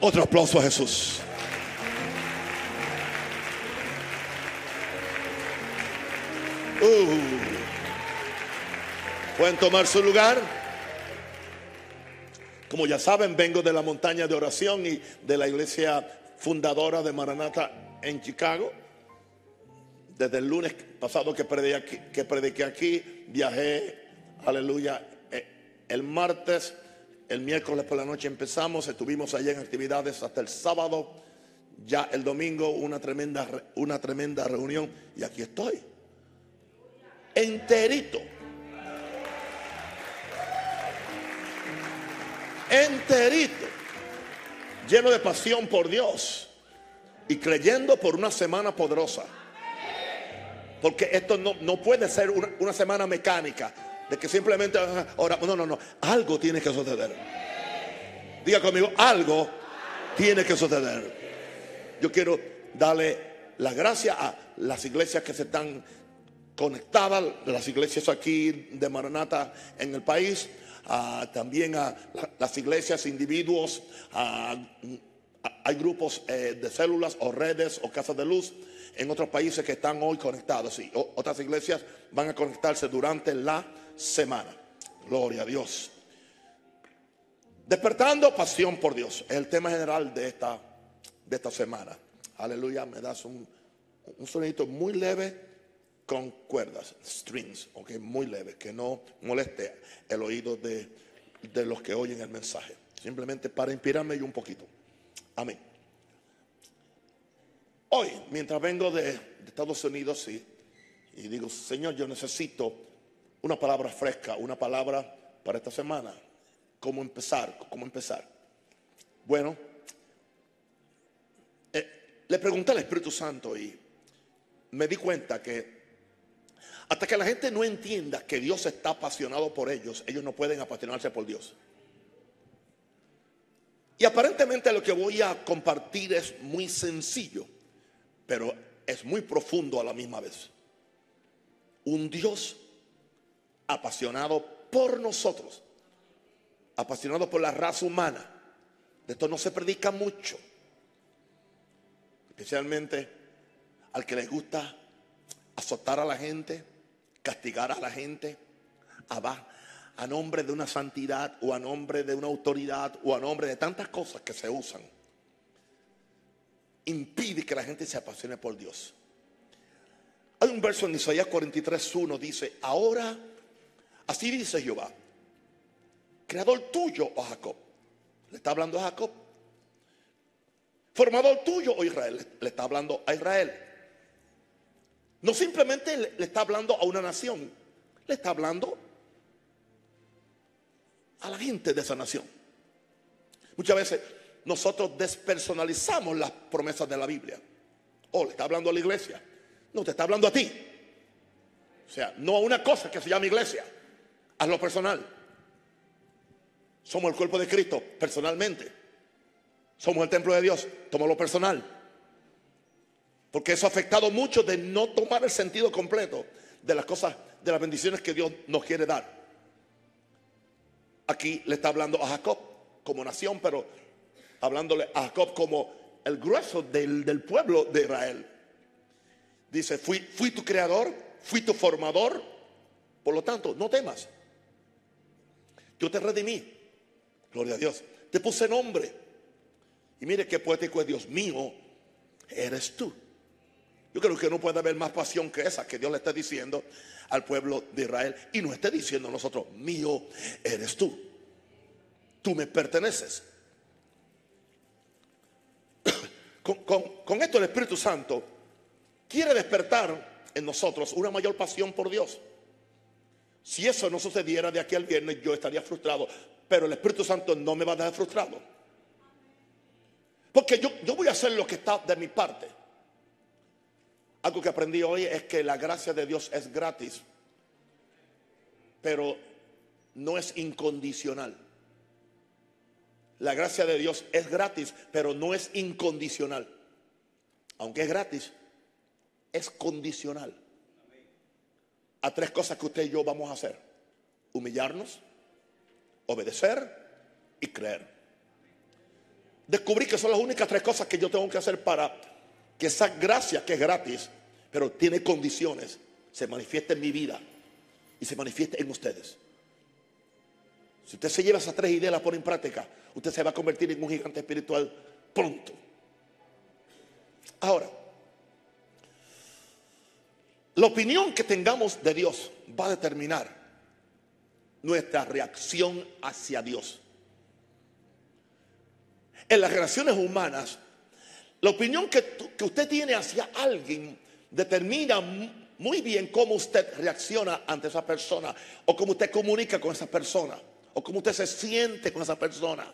Otro aplauso a Jesús. Uh. Pueden tomar su lugar. Como ya saben, vengo de la montaña de oración y de la iglesia fundadora de Maranata en Chicago. Desde el lunes pasado que prediqué aquí, viajé, aleluya, eh, el martes, el miércoles por la noche empezamos, estuvimos allá en actividades hasta el sábado, ya el domingo una tremenda, una tremenda reunión y aquí estoy, enterito. Enterito, lleno de pasión por Dios y creyendo por una semana poderosa. Porque esto no, no puede ser una, una, semana mecánica. De que simplemente ahora, no, no, no. Algo tiene que suceder. Diga conmigo, algo tiene que suceder. Yo quiero darle la gracia a las iglesias que se están conectadas, las iglesias aquí de Maranata en el país, a, también a la, las iglesias, individuos, a, hay grupos eh, de células o redes o casas de luz en otros países que están hoy conectados. Y otras iglesias van a conectarse durante la semana. Gloria a Dios. Despertando pasión por Dios. Es el tema general de esta, de esta semana. Aleluya. Me das un, un sonido muy leve con cuerdas, strings, ok, muy leve, que no moleste el oído de, de los que oyen el mensaje. Simplemente para inspirarme yo un poquito. Amén. Hoy, mientras vengo de, de Estados Unidos y, y, digo, Señor, yo necesito una palabra fresca, una palabra para esta semana. ¿Cómo empezar? ¿Cómo empezar? Bueno, eh, le pregunté al Espíritu Santo y me di cuenta que hasta que la gente no entienda que Dios está apasionado por ellos, ellos no pueden apasionarse por Dios. Y aparentemente lo que voy a compartir es muy sencillo pero es muy profundo a la misma vez. Un Dios apasionado por nosotros, apasionado por la raza humana. De esto no se predica mucho, especialmente al que le gusta azotar a la gente, castigar a la gente, a, a nombre de una santidad o a nombre de una autoridad o a nombre de tantas cosas que se usan impide que la gente se apasione por Dios. Hay un verso en Isaías 43.1 dice, ahora, así dice Jehová, creador tuyo, oh Jacob. Le está hablando a Jacob. Formador tuyo, oh Israel. Le está hablando a Israel. No simplemente le está hablando a una nación, le está hablando a la gente de esa nación. Muchas veces nosotros despersonalizamos las promesas de la Biblia. Oh, le está hablando a la iglesia. No, te está hablando a ti. O sea, no a una cosa que se llama iglesia. Hazlo personal. Somos el cuerpo de Cristo personalmente. Somos el templo de Dios. Tómalo personal. Porque eso ha afectado mucho de no tomar el sentido completo de las cosas, de las bendiciones que Dios nos quiere dar. Aquí le está hablando a Jacob como nación, pero hablándole a Jacob como el grueso del, del pueblo de Israel. Dice, fui, fui tu creador, fui tu formador, por lo tanto, no temas. Yo te redimí, gloria a Dios, te puse nombre. Y mire qué poético es Dios mío, eres tú. Yo creo que no puede haber más pasión que esa que Dios le está diciendo al pueblo de Israel y no esté diciendo a nosotros, mío eres tú. Tú me perteneces. con, con, esto el Espíritu Santo quiere despertar en nosotros una mayor pasión por Dios. Si eso no sucediera de aquí al viernes, yo estaría frustrado. Pero el Espíritu Santo no me va a dejar frustrado. Porque yo, yo voy a hacer lo que está de mi parte. Algo que aprendí hoy es que la gracia de Dios es gratis, pero no es incondicional. La gracia de Dios es gratis, pero no es incondicional. Aunque es gratis, es condicional. A tres cosas que usted y yo vamos a hacer. Humillarnos, obedecer y creer. descubrí que son las únicas tres cosas que yo tengo que hacer para que esa gracia que es gratis, pero tiene condiciones, se manifieste en mi vida y se manifieste en ustedes. Si usted se lleva esas tres ideas las pone en práctica, usted se va a convertir en un gigante espiritual pronto. Ahora, la opinión que tengamos de Dios va a determinar nuestra reacción hacia Dios. En las relaciones humanas, la opinión que, usted tiene hacia alguien determina muy bien cómo usted reacciona ante esa persona o cómo usted comunica con esa persona o cómo usted se siente con esa persona.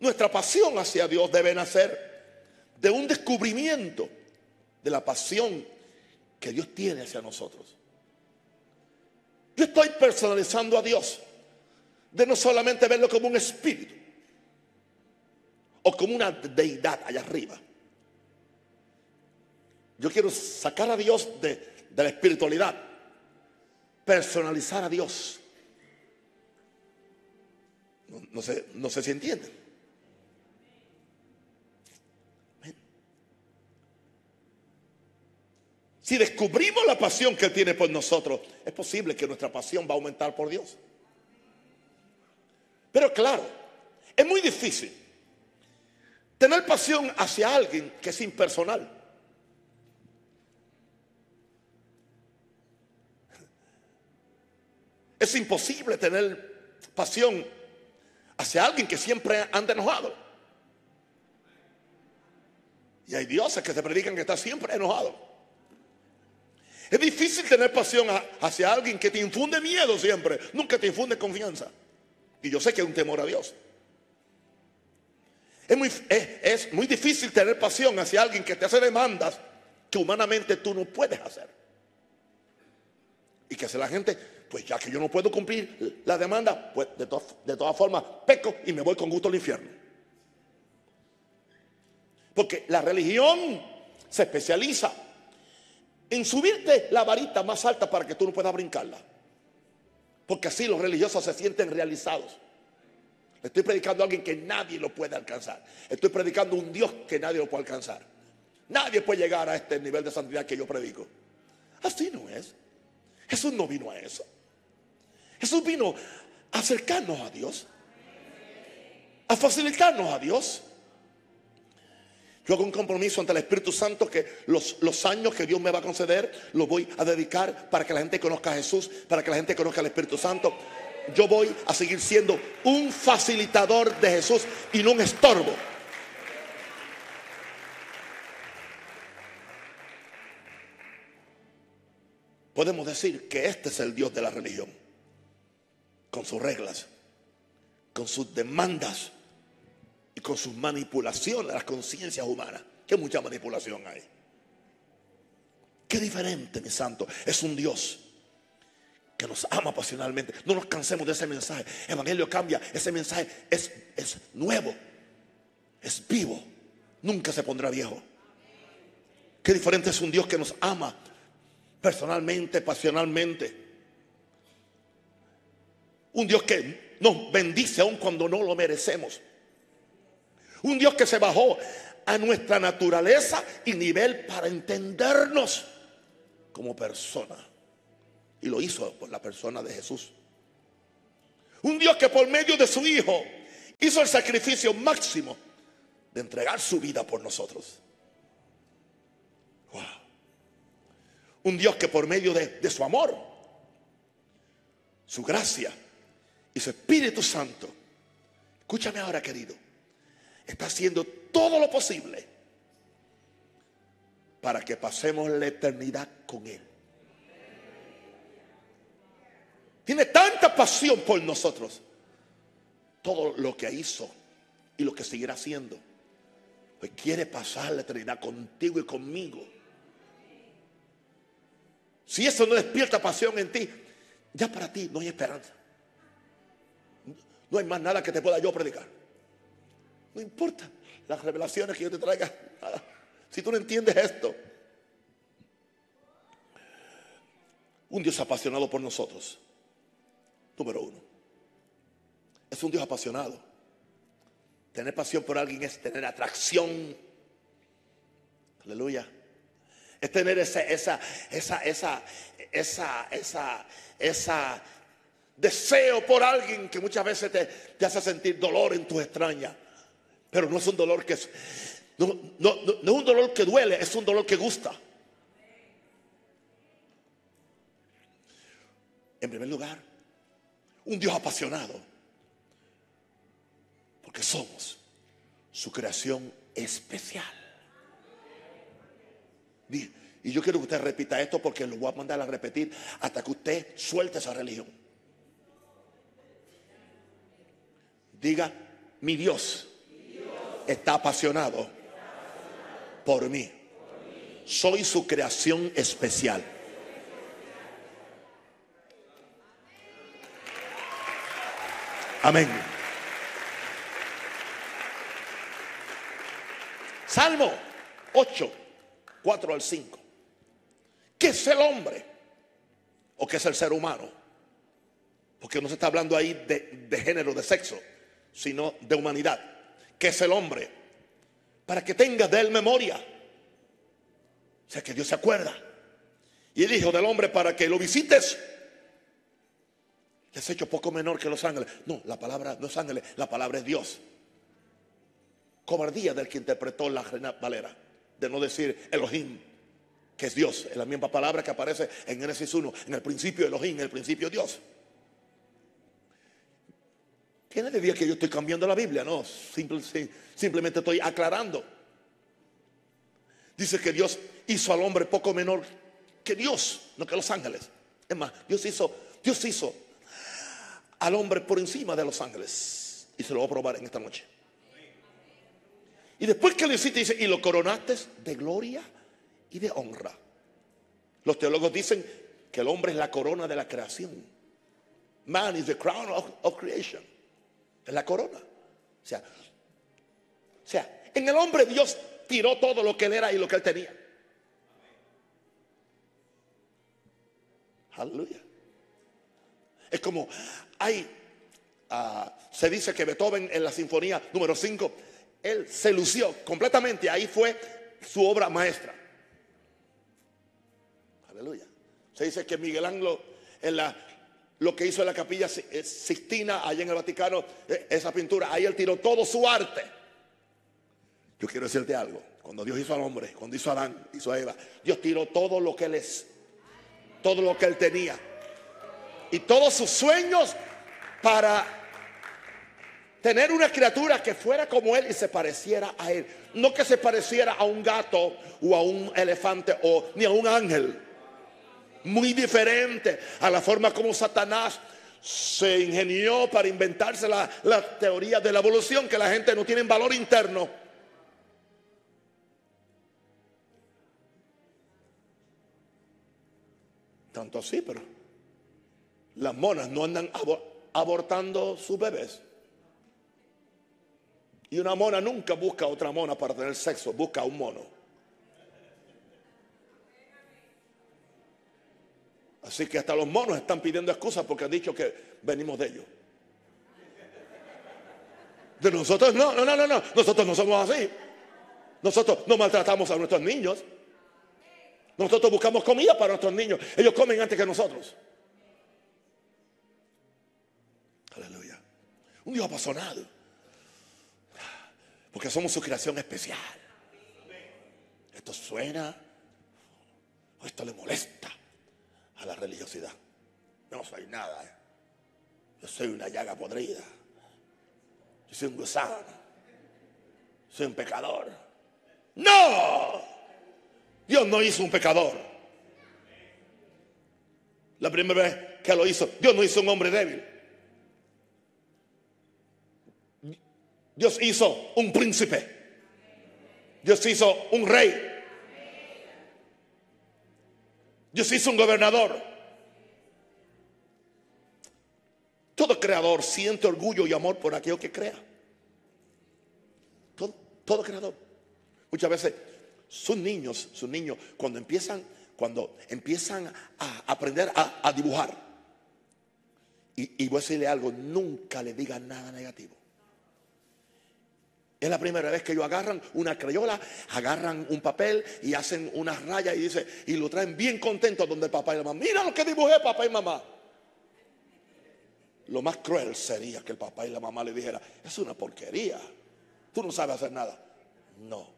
Nuestra pasión hacia Dios debe nacer de un descubrimiento de la pasión que Dios tiene hacia nosotros. Yo estoy personalizando a Dios de no solamente verlo como un espíritu o como una deidad allá arriba. Yo quiero sacar a Dios de, la espiritualidad, personalizar a Dios. No, sé, no sé si entienden. Si descubrimos la pasión que Él tiene por nosotros, es posible que nuestra pasión va a aumentar por Dios. Pero claro, es muy difícil tener pasión hacia alguien que es impersonal. Es imposible tener pasión hacia alguien que siempre anda enojado. Y hay dioses que se predican que está siempre enojado. Es difícil tener pasión hacia alguien que te infunde miedo siempre, nunca te infunde confianza. Y yo sé que es un temor a Dios. Es muy, difícil tener pasión hacia alguien que te hace demandas que humanamente tú no puedes hacer. Y que hace la gente, pues ya que yo no puedo cumplir la demanda, pues de, de todas formas peco y me voy con gusto al infierno. Porque la religión se especializa en subirte la varita más alta para que tú no puedas brincarla. Porque así los religiosos se sienten realizados. Estoy predicando a alguien que nadie lo puede alcanzar. Estoy predicando a un Dios que nadie lo puede alcanzar. Nadie puede llegar a este nivel de santidad que yo predico. Así no es. Jesús no vino a eso. Jesús vino a acercarnos a Dios. A facilitarnos a Dios. Yo hago un compromiso ante el Espíritu Santo que los, los, años que Dios me va a conceder los voy a dedicar para que la gente conozca a Jesús, para que la gente conozca al Espíritu Santo. Yo voy a seguir siendo un facilitador de Jesús y no un estorbo. Podemos decir que este es el Dios de la religión, con sus reglas, con sus demandas y con sus manipulaciones de las conciencias humanas. Que mucha manipulación hay. Qué diferente, mi santo. Es un Dios que nos ama pasionalmente. No nos cansemos de ese mensaje. El Evangelio cambia. Ese mensaje es, es nuevo. Es vivo. Nunca se pondrá viejo. Qué diferente es un Dios que nos ama personalmente, pasionalmente. Un Dios que nos bendice aun cuando no lo merecemos. Un Dios que se bajó a nuestra naturaleza y nivel para entendernos como persona. Y lo hizo por la persona de Jesús. Un Dios que por medio de su Hijo hizo el sacrificio máximo de entregar su vida por nosotros. Wow. Un Dios que por medio de, de su amor, su gracia y su Espíritu Santo, escúchame ahora querido, está haciendo todo lo posible para que pasemos la eternidad con Él. Tiene tanta pasión por nosotros. Todo lo que hizo y lo que seguirá haciendo. Pues quiere pasar la eternidad contigo y conmigo. Si eso no despierta pasión en ti, ya para ti no hay esperanza. No hay más nada que te pueda yo predicar. No importa las revelaciones que yo te traiga. Si tú no entiendes esto. Un Dios apasionado por nosotros. Número uno. es un Dios apasionado. Tener pasión por alguien es tener atracción. Aleluya. Es tener esa, esa, esa, esa, esa, esa, esa deseo por alguien que muchas veces te, te hace sentir dolor en tus extrañas. Pero no es un dolor que es, no, no, no, es un dolor que duele, es un dolor que gusta. En primer lugar, un Dios apasionado. Porque somos su creación especial. Y yo quiero que usted repita esto porque lo voy a mandar a repetir hasta que usted suelte esa religión. Diga, mi Dios está apasionado por mí. Soy su creación especial. Amén. Salmo 8, 4 al 5. ¿Qué es el hombre? ¿O qué es el ser humano? Porque no se está hablando ahí de, de género, de sexo, sino de humanidad. ¿Qué es el hombre? Para que tenga de él memoria. O sea, que Dios se acuerda. Y el Hijo del Hombre para que lo visites. Les he hecho poco menor que los ángeles. No, la palabra no es ángeles, la palabra es Dios. Cobardía del que interpretó la Reina Valera. De no decir Elohim, que es Dios. Es la misma palabra que aparece en Génesis 1. En el principio Elohim, en el principio Dios. ¿Quién le que yo estoy cambiando la Biblia? No, simplemente estoy aclarando. Dice que Dios hizo al hombre poco menor que Dios, no que los ángeles. Es más, Dios hizo, Dios hizo al hombre por encima de los ángeles. Y se lo voy a probar en esta noche. Y después que lo hiciste, dice, y lo coronaste de gloria y de honra. Los teólogos dicen que el hombre es la corona de la creación. Man is the crown of, creation. Es la corona. O sea, o sea, en el hombre Dios tiró todo lo que él era y lo que él tenía. Aleluya. Es como hay, ah, se dice que Beethoven en la sinfonía número 5, él se lució completamente. Ahí fue su obra maestra. Aleluya. Se dice que Miguel Ángel en la, lo que hizo en la capilla eh, Sixtina, allá en el Vaticano, eh, esa pintura, ahí él tiró todo su arte. Yo quiero decirte algo. Cuando Dios hizo al hombre, cuando hizo a Adán, hizo a Eva, Dios tiró todo lo que él es, todo lo que él tenía y todos sus sueños para tener una criatura que fuera como él y se pareciera a él. No que se pareciera a un gato o a un elefante o ni a un ángel. Muy diferente a la forma como Satanás se ingenió para inventarse la, teoría de la evolución, que la gente no tiene valor interno. Tanto así, pero las monas no andan abortando sus bebés. Y una mona nunca busca a otra mona para tener sexo, busca a un mono. Así que hasta los monos están pidiendo excusas porque han dicho que venimos de ellos. De nosotros no, no, no, no, no. Nosotros no somos así. Nosotros no maltratamos a nuestros niños. Nosotros buscamos comida para nuestros niños. Ellos comen antes que nosotros. Aleluya. Un Dios apasionado. Porque somos su creación especial. Esto suena, esto le molesta a la religiosidad. No soy nada. ¿eh? Yo soy una llaga podrida. Yo soy un gusano. Soy un pecador. No. Dios no hizo un pecador. La primera vez que lo hizo, Dios no hizo un hombre débil. Dios hizo un príncipe. Dios hizo un rey. Dios hizo un gobernador. Todo creador siente orgullo y amor por aquello que crea. Todo, todo creador. Muchas veces sus niños, sus niños, cuando empiezan, cuando empiezan a aprender a, dibujar Y, y voy a decirle algo, nunca le diga nada negativo. Es la primera vez que ellos agarran una crayola, agarran un papel y hacen una raya y dice, y lo traen bien contentos donde el papá y la mamá. Mira lo que dibujé papá y mamá. Lo más cruel sería que el papá y la mamá le dijera, es una porquería. Tú no sabes hacer nada. No.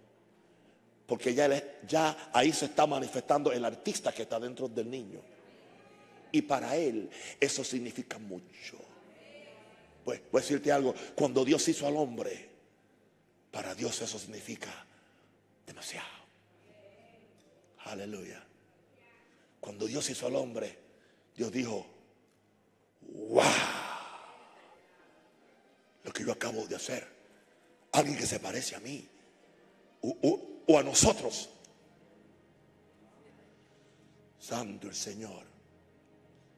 Porque ya, ya ahí se está manifestando el artista que está dentro del niño. Y para él eso significa mucho. Pues voy a decirte algo, cuando Dios hizo al hombre, para Dios eso significa demasiado. Aleluya. Cuando Dios hizo al hombre, Dios dijo, wow, lo que yo acabo de hacer, alguien que se parece a mí o, a nosotros. Santo el Señor.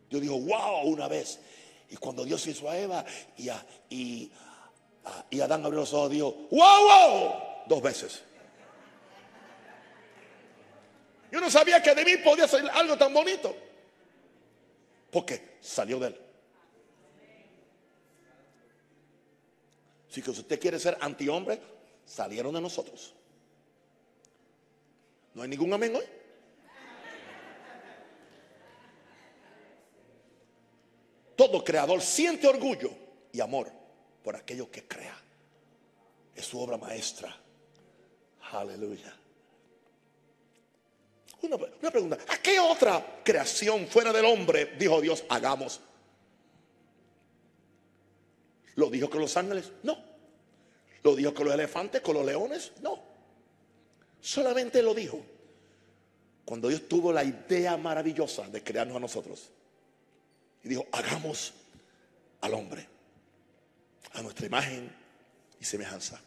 Dios dijo, wow, una vez. Y cuando Dios hizo a Eva y a, y y Adán abrió los ojos y dijo, wow, wow, dos veces. Yo no sabía que de mí podía salir algo tan bonito. Porque salió de él. Si usted quiere ser antihombre, salieron de nosotros. ¿No hay ningún amén hoy? Todo creador siente orgullo y amor por aquello que crea. Es su obra maestra. Aleluya. Una, pregunta, ¿a qué otra creación fuera del hombre dijo Dios, hagamos? ¿Lo dijo con los ángeles? No. ¿Lo dijo con los elefantes, con los leones? No. Solamente lo dijo cuando Dios tuvo la idea maravillosa de crearnos a nosotros. Y dijo, hagamos al hombre a nuestra imagen y semejanza.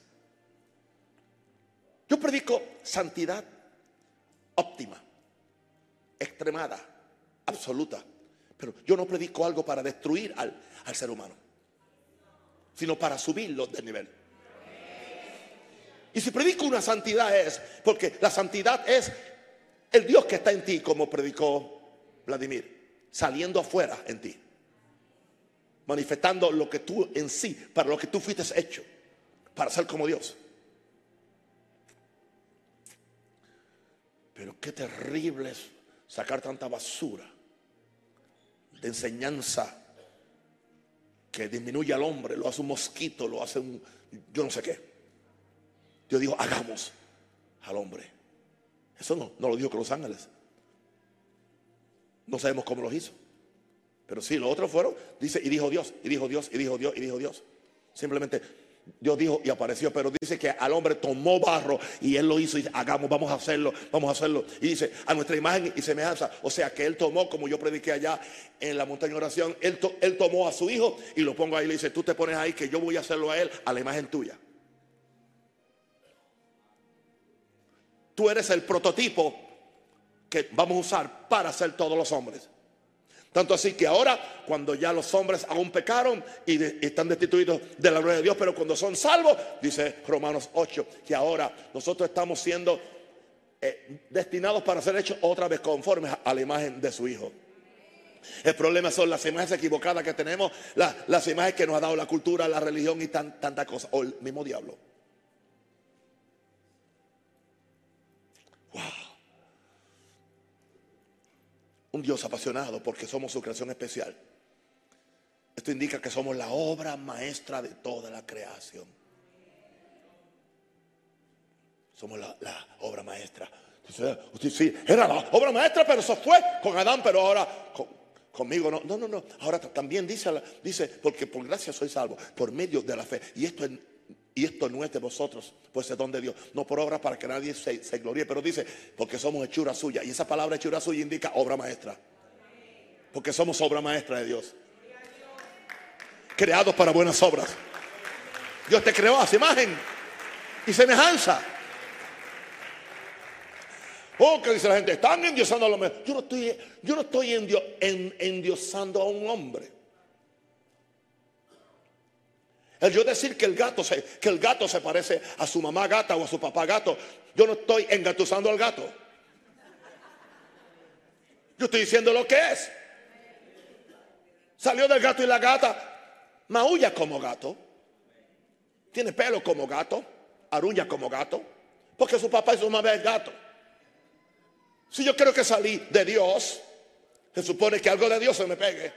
Yo predico santidad óptima, extremada, absoluta. Pero yo no predico algo para destruir al, al ser humano, sino para subirlo de nivel. Y si predico una santidad es, porque la santidad es el Dios que está en ti, como predicó Vladimir, saliendo afuera en ti manifestando lo que tú en sí, para lo que tú fuiste hecho, para ser como Dios. Pero qué terrible es sacar tanta basura de enseñanza que disminuye al hombre, lo hace un mosquito, lo hace un yo no sé qué. Dios dijo, hagamos al hombre. Eso no, no lo dijo con los ángeles. No sabemos cómo lo hizo. Pero sí, los otros fueron, dice, y dijo Dios, y dijo Dios, y dijo Dios, y dijo Dios. Simplemente Dios dijo y apareció, pero dice que al hombre tomó barro y él lo hizo y hagamos, vamos a hacerlo, vamos a hacerlo. Y dice, a nuestra imagen y semejanza. O sea que él tomó, como yo prediqué allá en la montaña de oración, él, él tomó a su hijo y lo pongo ahí y le dice, tú te pones ahí que yo voy a hacerlo a él a la imagen tuya. Tú eres el prototipo que vamos a usar para hacer todos los hombres. Tanto así que ahora, cuando ya los hombres aún pecaron y, están destituidos de la gloria de Dios, pero cuando son salvos, dice Romanos 8, que ahora nosotros estamos siendo eh, destinados para ser hechos otra vez conformes a la imagen de su Hijo. El problema son las imágenes equivocadas que tenemos, las imágenes que nos ha dado la cultura, la religión y tan, tanta cosa, o el mismo diablo. Un Dios apasionado porque somos su creación especial. Esto indica que somos la obra maestra de toda la creación. Somos la, obra maestra. Usted, sí, era la obra maestra, pero eso fue con Adán, pero ahora conmigo no. No, no, no. Ahora también dice, dice, porque por gracia soy salvo, por medio de la fe. Y esto es y esto no es de vosotros, pues es don de Dios. No por obra para que nadie se, se gloríe, pero dice, porque somos hechura suya. Y esa palabra hechura suya indica obra maestra. Porque somos obra maestra de Dios. Creados para buenas obras. Dios te creó a su imagen y semejanza. Oh, que dice la gente, están endiosando a los Yo no estoy, yo no estoy endiosando a un hombre. El yo decir que el gato se, que el gato se parece a su mamá gata o a su papá gato, yo no estoy engatusando al gato. Yo estoy diciendo lo que es. Salió del gato y la gata maulla como gato. Tiene pelo como gato, aruña como gato, porque su papá y su mamá es gato. Si yo creo que salí de Dios, se supone que algo de Dios se me pegue.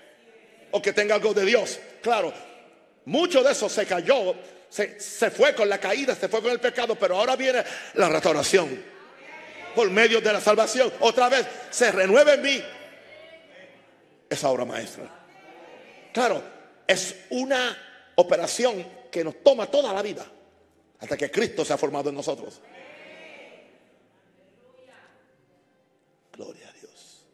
O que tenga algo de Dios. Claro, mucho de eso se cayó, se, se, fue con la caída, se fue con el pecado, pero ahora viene la restauración. Por medio de la salvación. Otra vez, se renueva en mí esa obra maestra. Claro, es una operación que nos toma toda la vida hasta que Cristo se ha formado en nosotros. Gloria a Dios.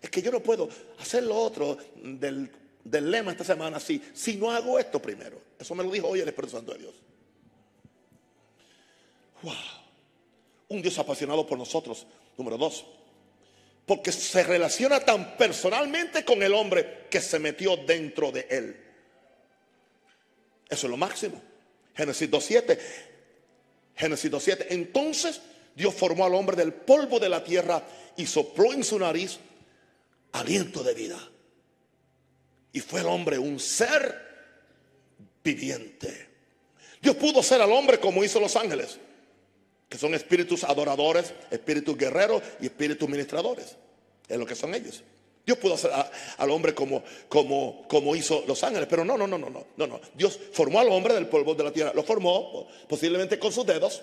Es que yo no puedo hacer lo otro del, del lema esta semana así si no hago esto primero. Eso me lo dijo hoy el Espíritu Santo de Dios. Wow. Un Dios apasionado por nosotros. Número dos. Porque se relaciona tan personalmente con el hombre que se metió dentro de él. Eso es lo máximo. Génesis 2.7. Génesis 2.7. Entonces Dios formó al hombre del polvo de la tierra y sopló en su nariz aliento de vida. Y fue el hombre un ser viviente. Dios pudo ser al hombre como hizo los ángeles, que son espíritus adoradores, espíritus guerreros y espíritus ministradores. Es lo que son ellos. Dios pudo hacer al hombre como, como, como hizo los ángeles, pero no, no, no, no, no, no, no. Dios formó al hombre del polvo de la tierra, lo formó posiblemente con sus dedos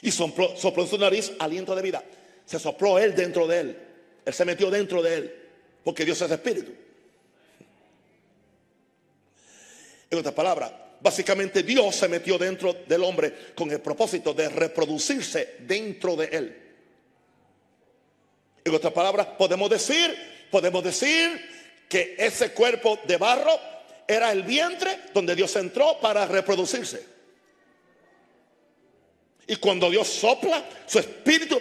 y sopló, sopló en su nariz aliento de vida. Se sopló él dentro de él, él se metió dentro de él, porque Dios es espíritu. En otras palabras, básicamente Dios se metió dentro del hombre con el propósito de reproducirse dentro de él. En otras palabras, podemos decir, podemos decir que ese cuerpo de barro era el vientre donde Dios entró para reproducirse. Y cuando Dios sopla, su espíritu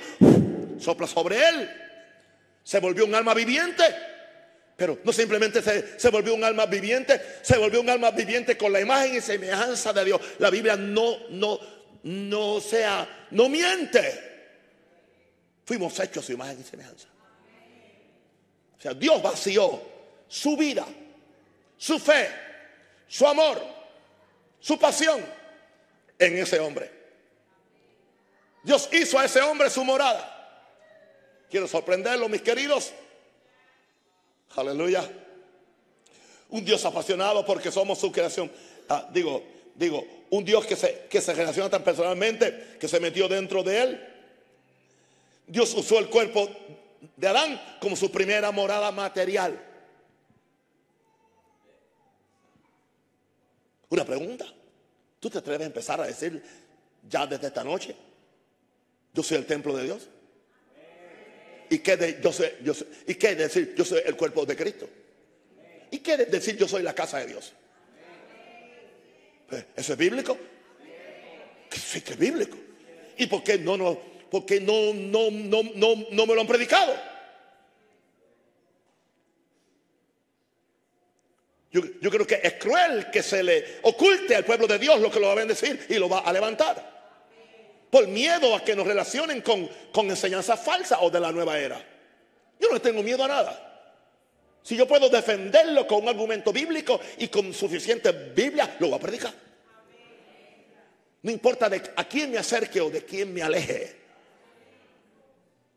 sopla sobre él. Se volvió un alma viviente. Pero no simplemente se, se, volvió un alma viviente, se volvió un alma viviente con la imagen y semejanza de Dios. La Biblia no, no, no sea, no miente. Fuimos hechos su imagen y semejanza. O sea, Dios vació su vida, su fe, su amor, su pasión en ese hombre. Dios hizo a ese hombre su morada. Quiero sorprenderlo, mis queridos. Aleluya. Un Dios apasionado porque somos su creación. Ah, digo, digo, un Dios que se, que se relaciona tan personalmente que se metió dentro de él Dios usó el cuerpo de Adán como su primera morada material. Una pregunta. ¿Tú te atreves a empezar a decir ya desde esta noche? Yo soy el templo de Dios. ¿Y qué, yo soy, yo ¿Y qué decir yo soy el cuerpo de Cristo? ¿Y qué decir yo soy la casa de Dios? Pues, ¿Eso es bíblico? Sí que es bíblico. ¿Y por qué no nos porque no, no, no, no, no me lo han predicado. Yo, yo, creo que es cruel que se le oculte al pueblo de Dios lo que lo va a bendecir y lo va a levantar. Por miedo a que nos relacionen con, con enseñanza falsa o de la nueva era. Yo no tengo miedo a nada. Si yo puedo defenderlo con un argumento bíblico y con suficiente Biblia, lo voy a predicar. No importa de a quién me acerque o de quién me aleje.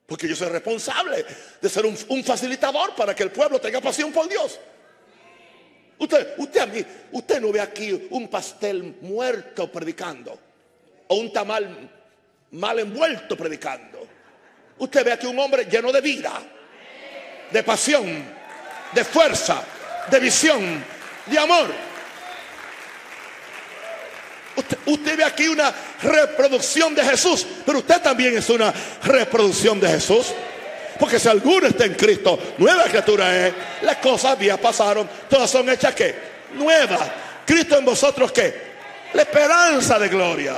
Porque yo soy responsable de ser un, un, facilitador para que el pueblo tenga pasión por Dios. Usted, usted, a mí, usted no ve aquí un pastel muerto predicando o un tamal mal envuelto predicando. Usted ve aquí un hombre lleno de vida, de pasión, de fuerza, de visión, de amor. Usted, ve aquí una reproducción de Jesús, pero usted también es una reproducción de Jesús. Porque si alguno está en Cristo, nueva criatura es. Las cosas viejas pasaron, todas son hechas que nuevas. Cristo en vosotros que la esperanza de gloria.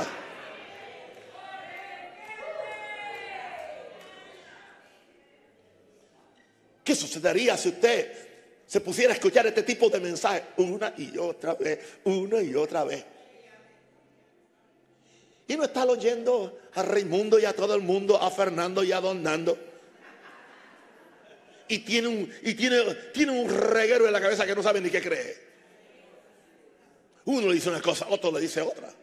¿Qué sucedería si usted se pusiera a escuchar este tipo de mensajes una y otra vez, una y otra vez? Y no está oyendo a Raimundo y a todo el mundo, a Fernando y a Don Nando. y tiene un, y tiene, tiene un reguero en la cabeza que no sabe ni qué cree. Uno le dice una cosa, otro le dice otra.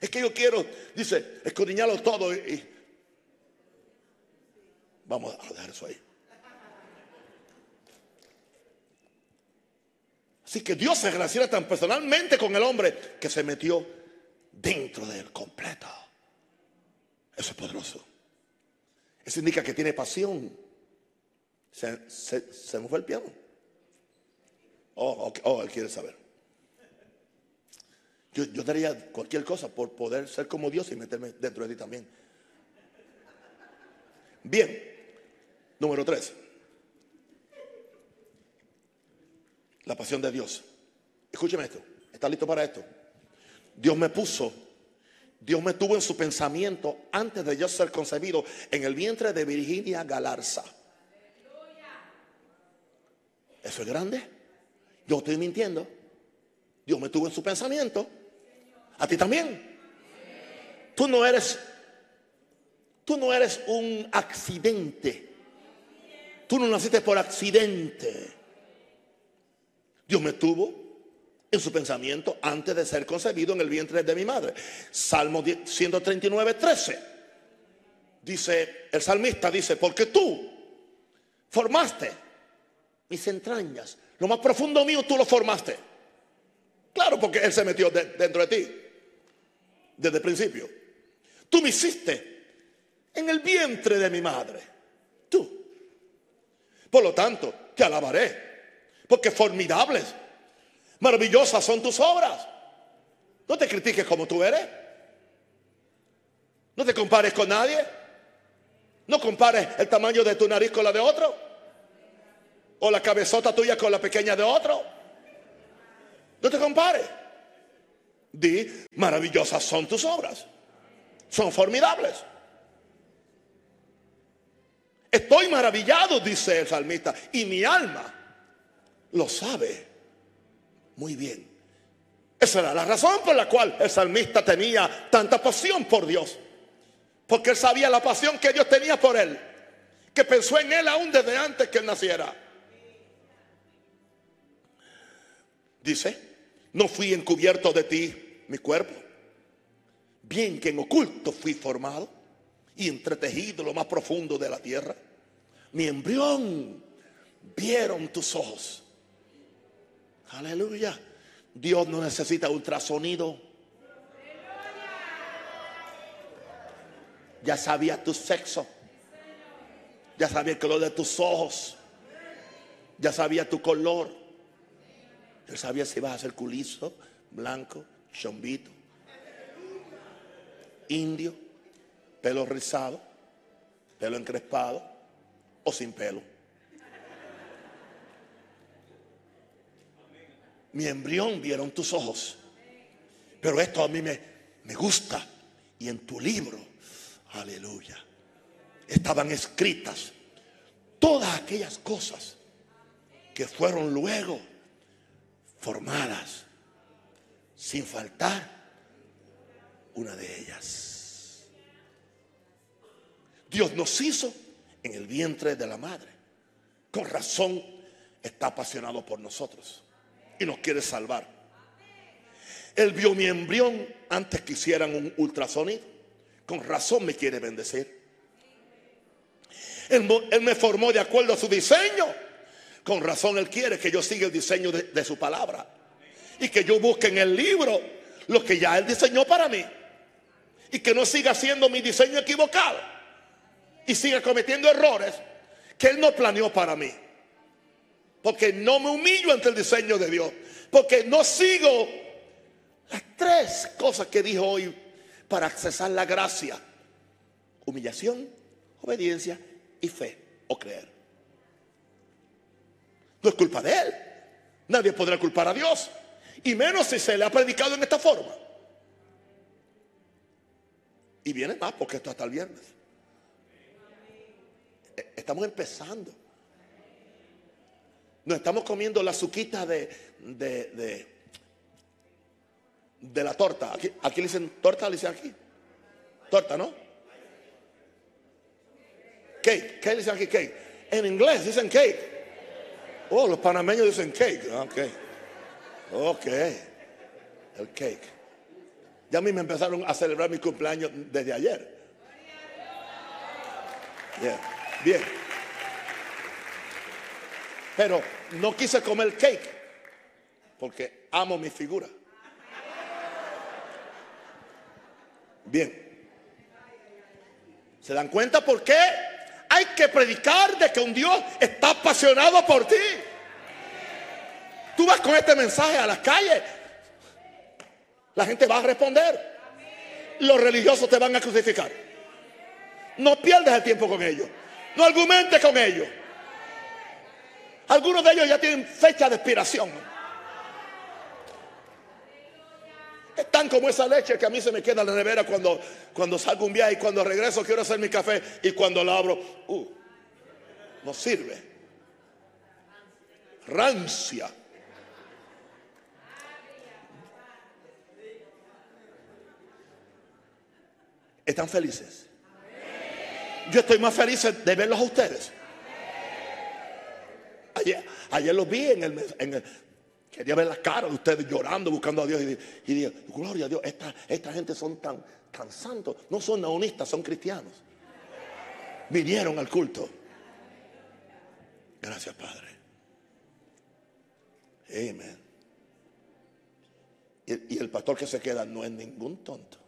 Es que yo quiero, dice, escudriñarlo todo y vamos a dejar eso ahí. Así que Dios se relaciona tan personalmente con el hombre que se metió dentro del completo. Eso es poderoso. Eso indica que tiene pasión. Se, me fue el piano. Oh, oh, él quiere saber. Yo, yo daría cualquier cosa por poder ser como Dios y meterme dentro de ti también. Bien, número tres. La pasión de Dios. Escúcheme esto. ¿Está listo para esto? Dios me puso, Dios me tuvo en su pensamiento antes de yo ser concebido en el vientre de Virginia Galarza. ¿Eso es grande? Yo estoy mintiendo. Dios me tuvo en su pensamiento. A ti también. Tú no eres, tú no eres un accidente. Tú no naciste por accidente. Dios me tuvo en su pensamiento antes de ser concebido en el vientre de mi madre. Salmo 139, 13. Dice, el salmista dice, porque tú formaste mis entrañas. Lo más profundo mío tú lo formaste. Claro, porque Él se metió dentro de ti desde el principio. Tú me hiciste en el vientre de mi madre. Tú. Por lo tanto, te alabaré porque formidables, maravillosas son tus obras. No te critiques como tú eres. No te compares con nadie. No compares el tamaño de tu nariz con la de otro. O la cabezota tuya con la pequeña de otro. No te compares. Di, maravillosas son tus obras. Son formidables. Estoy maravillado, dice el salmista, y mi alma lo sabe muy bien. Esa era la razón por la cual el salmista tenía tanta pasión por Dios. Porque él sabía la pasión que Dios tenía por él. Que pensó en él aún desde antes que él naciera. Dice, no fui encubierto de ti mi cuerpo. Bien que en oculto fui formado y entretejido lo más profundo de la tierra. Mi embrión vieron tus ojos Aleluya. Dios no necesita ultrasonido. Ya sabía tu sexo. Ya sabía el color de tus ojos. Ya sabía tu color. Él sabía si vas a ser culizo, blanco, chombito, indio, pelo rizado, pelo encrespado o sin pelo. Mi embrión vieron tus ojos. Pero esto a mí me, me gusta. Y en tu libro, aleluya, estaban escritas todas aquellas cosas que fueron luego formadas, sin faltar una de ellas. Dios nos hizo en el vientre de la madre. Con razón está apasionado por nosotros y nos quiere salvar. Él vio mi embrión antes que hicieran un ultrasonido. Con razón me quiere bendecir. Él, me formó de acuerdo a su diseño. Con razón Él quiere que yo siga el diseño de, de su palabra. Y que yo busque en el libro lo que ya Él diseñó para mí. Y que no siga siendo mi diseño equivocado. Y siga cometiendo errores que Él no planeó para mí. Porque no me humillo ante el diseño de Dios. Porque no sigo las tres cosas que dijo hoy para accesar la gracia. Humillación, obediencia y fe o creer. No es culpa de él. Nadie podrá culpar a Dios. Y menos si se le ha predicado en esta forma. Y viene más porque esto hasta el viernes. E-, estamos empezando. Nos estamos comiendo la suquita de, de, de, la torta. Aquí, aquí, le dicen torta, le dicen aquí. Torta, ¿no? Cake, ¿qué le dicen aquí? Cake. En inglés dicen cake. Oh, los panameños dicen cake. Ok. Ok. El cake. Ya a mí me empezaron a celebrar mi cumpleaños desde ayer. Bien. Pero no quise comer cake porque amo mi figura. Bien. ¿Se dan cuenta por qué? Hay que predicar de que un Dios está apasionado por ti. Tú vas con este mensaje a las calles. La gente va a responder. Los religiosos te van a crucificar. No pierdas el tiempo con ellos. No argumentes con ellos. Algunos de ellos ya tienen fecha de expiración. Están como esa leche que a mí se me queda en la nevera cuando, cuando salgo un viaje y cuando regreso quiero hacer mi café y cuando la abro, uh, no sirve. Rancia. ¿Están felices? Yo estoy más feliz de verlos a ustedes. Ayer, ayer los vi en el, en Quería ver las caras de ustedes llorando, buscando a Dios. Y, y gloria a Dios, esta, esta gente son tan, tan santos. No son naonistas, son cristianos. Vinieron al culto. Gracias, Padre. Amén. Y, y, el pastor que se queda no es ningún tonto.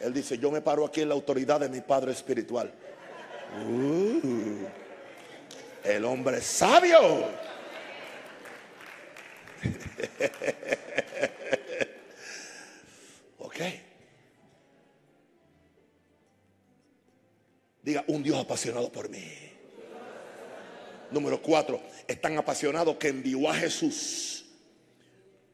Él dice, yo me paro aquí en la autoridad de mi Padre Espiritual. Uh, el hombre sabio. ok. Diga, un Dios apasionado por mí. Número cuatro, es tan apasionado que envió a Jesús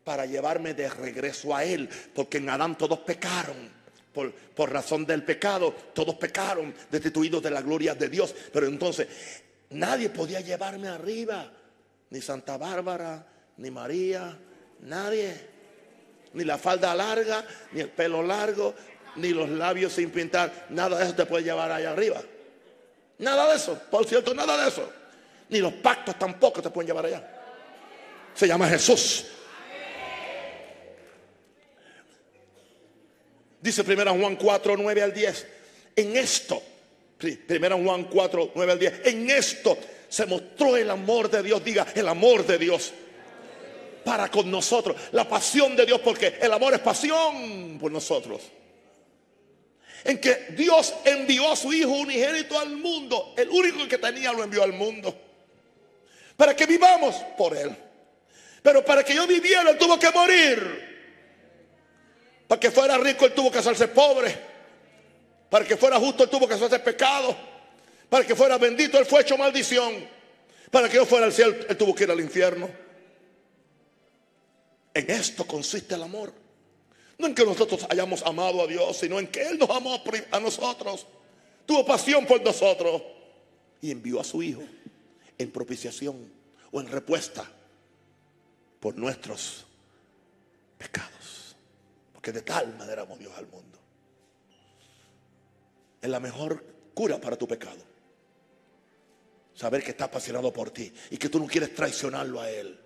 para llevarme de regreso a Él, porque en Adán todos pecaron. Por, por, razón del pecado, todos pecaron, destituidos de la gloria de Dios. Pero entonces nadie podía llevarme arriba, ni Santa Bárbara, ni María, nadie. Ni la falda larga, ni el pelo largo, ni los labios sin pintar. Nada de eso te puede llevar allá arriba. Nada de eso, por cierto, nada de eso. Ni los pactos tampoco te pueden llevar allá. Se llama Jesús. Dice 1 Juan 4, 9 al 10. En esto, 1 Juan 4, 9 al 10. En esto se mostró el amor de Dios. Diga, el amor de Dios para con nosotros. La pasión de Dios, porque el amor es pasión por nosotros. En que Dios envió a su Hijo unigénito al mundo. El único que tenía lo envió al mundo. Para que vivamos por Él. Pero para que yo viviera, Él tuvo que morir. Para que fuera rico, Él tuvo que hacerse pobre. Para que fuera justo, Él tuvo que hacerse pecado. Para que fuera bendito, Él fue hecho maldición. Para que yo fuera al cielo, Él tuvo que ir al infierno. En esto consiste el amor. No en que nosotros hayamos amado a Dios, sino en que Él nos amó a nosotros. Tuvo pasión por nosotros. Y envió a su Hijo en propiciación o en respuesta por nuestros pecados. Porque de tal manera amó Dios al mundo. Es la mejor cura para tu pecado. Saber que está apasionado por ti y que tú no quieres traicionarlo a Él.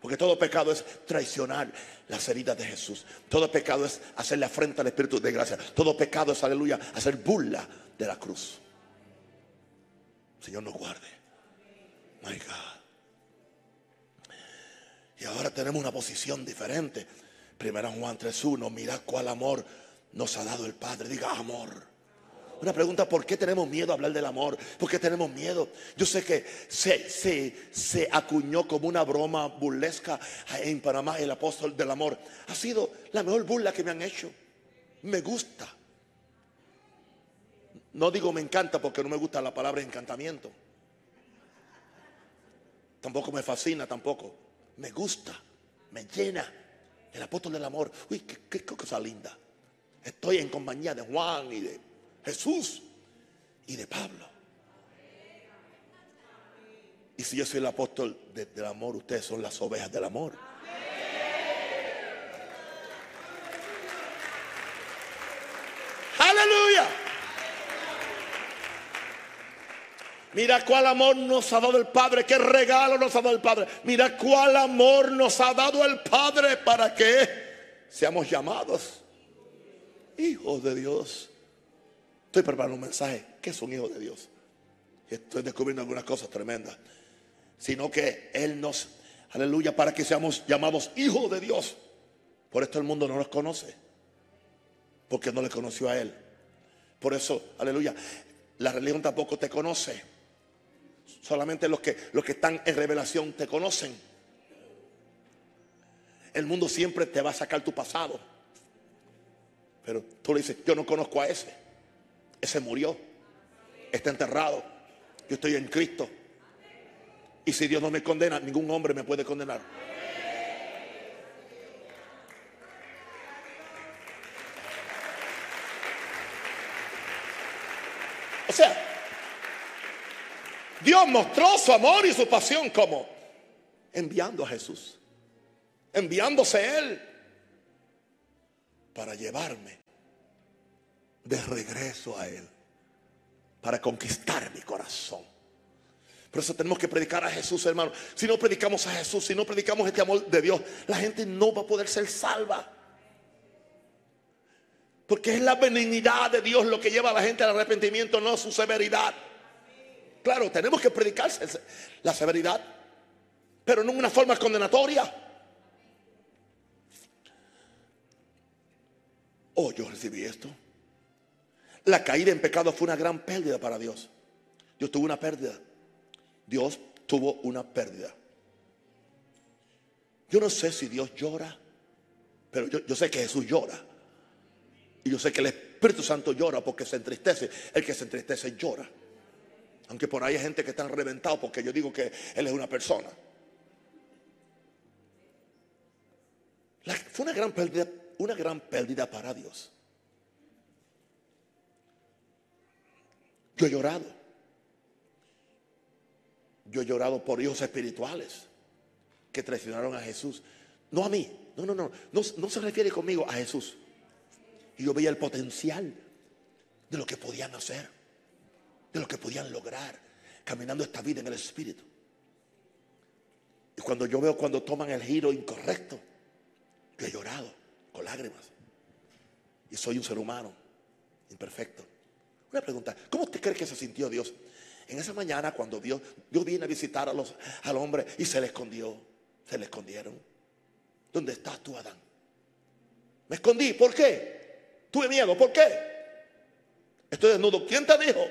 Porque todo pecado es traicionar las heridas de Jesús. Todo pecado es hacerle afrenta al Espíritu de gracia. Todo pecado es, aleluya, hacer burla de la cruz. Señor nos guarde. My God. Y ahora tenemos una posición diferente. Primera Juan 3.1. Mirad cuál amor nos ha dado el Padre. Diga amor. Una pregunta, ¿por qué tenemos miedo a hablar del amor? ¿Por qué tenemos miedo? Yo sé que se, se, acuñó como una broma burlesca en Panamá el apóstol del amor. Ha sido la mejor burla que me han hecho. Me gusta. No digo me encanta porque no me gusta la palabra encantamiento. Tampoco me fascina, tampoco. Me gusta, me llena. El apóstol del amor. Uy, qué, qué cosa linda. Estoy en compañía de Juan y de Jesús y de Pablo. Y si yo soy el apóstol del amor, ustedes son las ovejas del amor. Aleluya. Mira cuál amor nos ha dado el Padre, qué regalo nos ha dado el Padre. Mira cuál amor nos ha dado el Padre para que seamos llamados hijos de Dios. Estoy preparando un mensaje. ¿Qué es un hijo de Dios? Estoy descubriendo algunas cosas tremendas. Sino que Él nos, aleluya, para que seamos llamados hijos de Dios. Por esto el mundo no nos conoce. Porque no le conoció a Él. Por eso, aleluya, la religión tampoco te conoce. Solamente los que, los que están en revelación te conocen. El mundo siempre te va a sacar tu pasado. Pero tú le dices, yo no conozco a ese. Ese murió. Está enterrado. Yo estoy en Cristo. Y si Dios no me condena, ningún hombre me puede condenar. O sea, Dios mostró su amor y su pasión como enviando a Jesús, enviándose Él para llevarme de regreso a Él, para conquistar mi corazón. Por eso tenemos que predicar a Jesús, hermano. Si no predicamos a Jesús, si no predicamos este amor de Dios, la gente no va a poder ser salva. Porque es la benignidad de Dios lo que lleva a la gente al arrepentimiento, no su severidad. Claro, tenemos que predicar la severidad, pero no en una forma condenatoria. Oh, yo recibí esto. La caída en pecado fue una gran pérdida para Dios. Dios tuvo una pérdida. Dios tuvo una pérdida. Yo no sé si Dios llora, pero yo, sé que Jesús llora. Y yo sé que el Espíritu Santo llora porque se entristece. El que se entristece llora. Aunque por ahí hay gente que está reventado porque yo digo que Él es una persona. fue una gran pérdida, una gran pérdida para Dios. Yo he llorado. Yo he llorado por hijos espirituales que traicionaron a Jesús. No a mí. No, no, no. No, se refiere conmigo a Jesús. Y yo veía el potencial de lo que podían hacer, de lo que podían lograr caminando esta vida en el Espíritu. Y cuando yo veo cuando toman el giro incorrecto, yo he llorado con lágrimas. Y soy un ser humano imperfecto. Una pregunta, ¿cómo usted cree que se sintió Dios? En esa mañana cuando Dios, Dios viene a visitar a los, al hombre y se le escondió, se le escondieron. ¿Dónde estás tú, Adán? Me escondí, ¿por qué? Tuve miedo. ¿Por qué? Estoy desnudo. ¿Quién te dijo?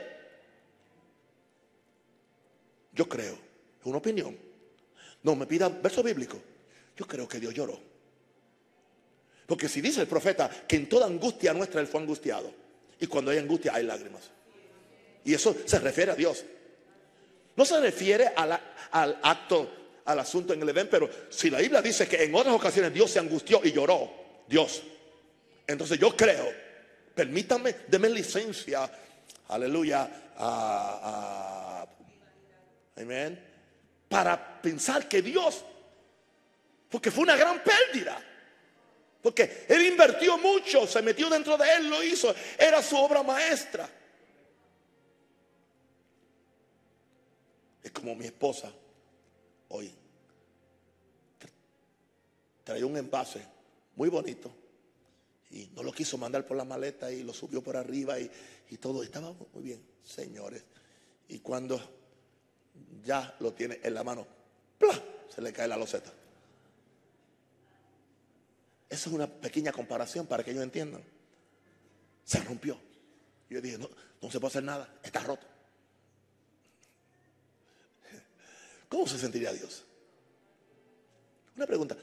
Yo creo, es una opinión. No me pida verso bíblico. Yo creo que Dios lloró. Porque si dice el profeta que en toda angustia nuestra Él fue angustiado. Y cuando hay angustia hay lágrimas. Y eso se refiere a Dios. No se refiere al acto, al asunto en el Edén, pero si la Biblia dice que en otras ocasiones Dios se angustió y lloró, Dios entonces yo creo, permítanme, denme licencia, aleluya, amén, para pensar que Dios, porque fue una gran pérdida. Porque él invirtió mucho, se metió dentro de él, lo hizo. Era su obra maestra. Es como mi esposa hoy. Traía un envase muy bonito y no lo quiso mandar por la maleta y lo subió por arriba y, todo. Estaba muy bien, señores. Y cuando ya lo tiene en la mano, se le cae la loseta. Esa es una pequeña comparación para que ellos entiendan. Se rompió. Yo dije, no, no se puede hacer nada, está roto. ¿Cómo se sentiría Dios? Una pregunta.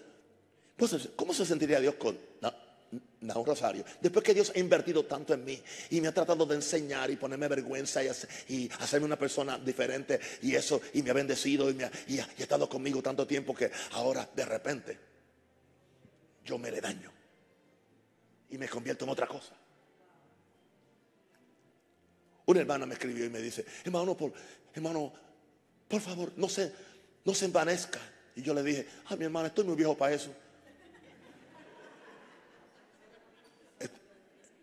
¿Cómo se sentiría Dios con un rosario. Después que Dios ha invertido tanto en mí y me ha tratado de enseñar y ponerme vergüenza y, hacerme una persona diferente y eso, y me ha bendecido y, me y ha estado conmigo tanto tiempo que ahora de repente yo me le daño y me convierto en otra cosa. Una hermana me escribió y me dice, hermano, por, hermano, por favor, no se, no se envanezca. Y yo le dije, a mi hermana, estoy muy viejo para eso.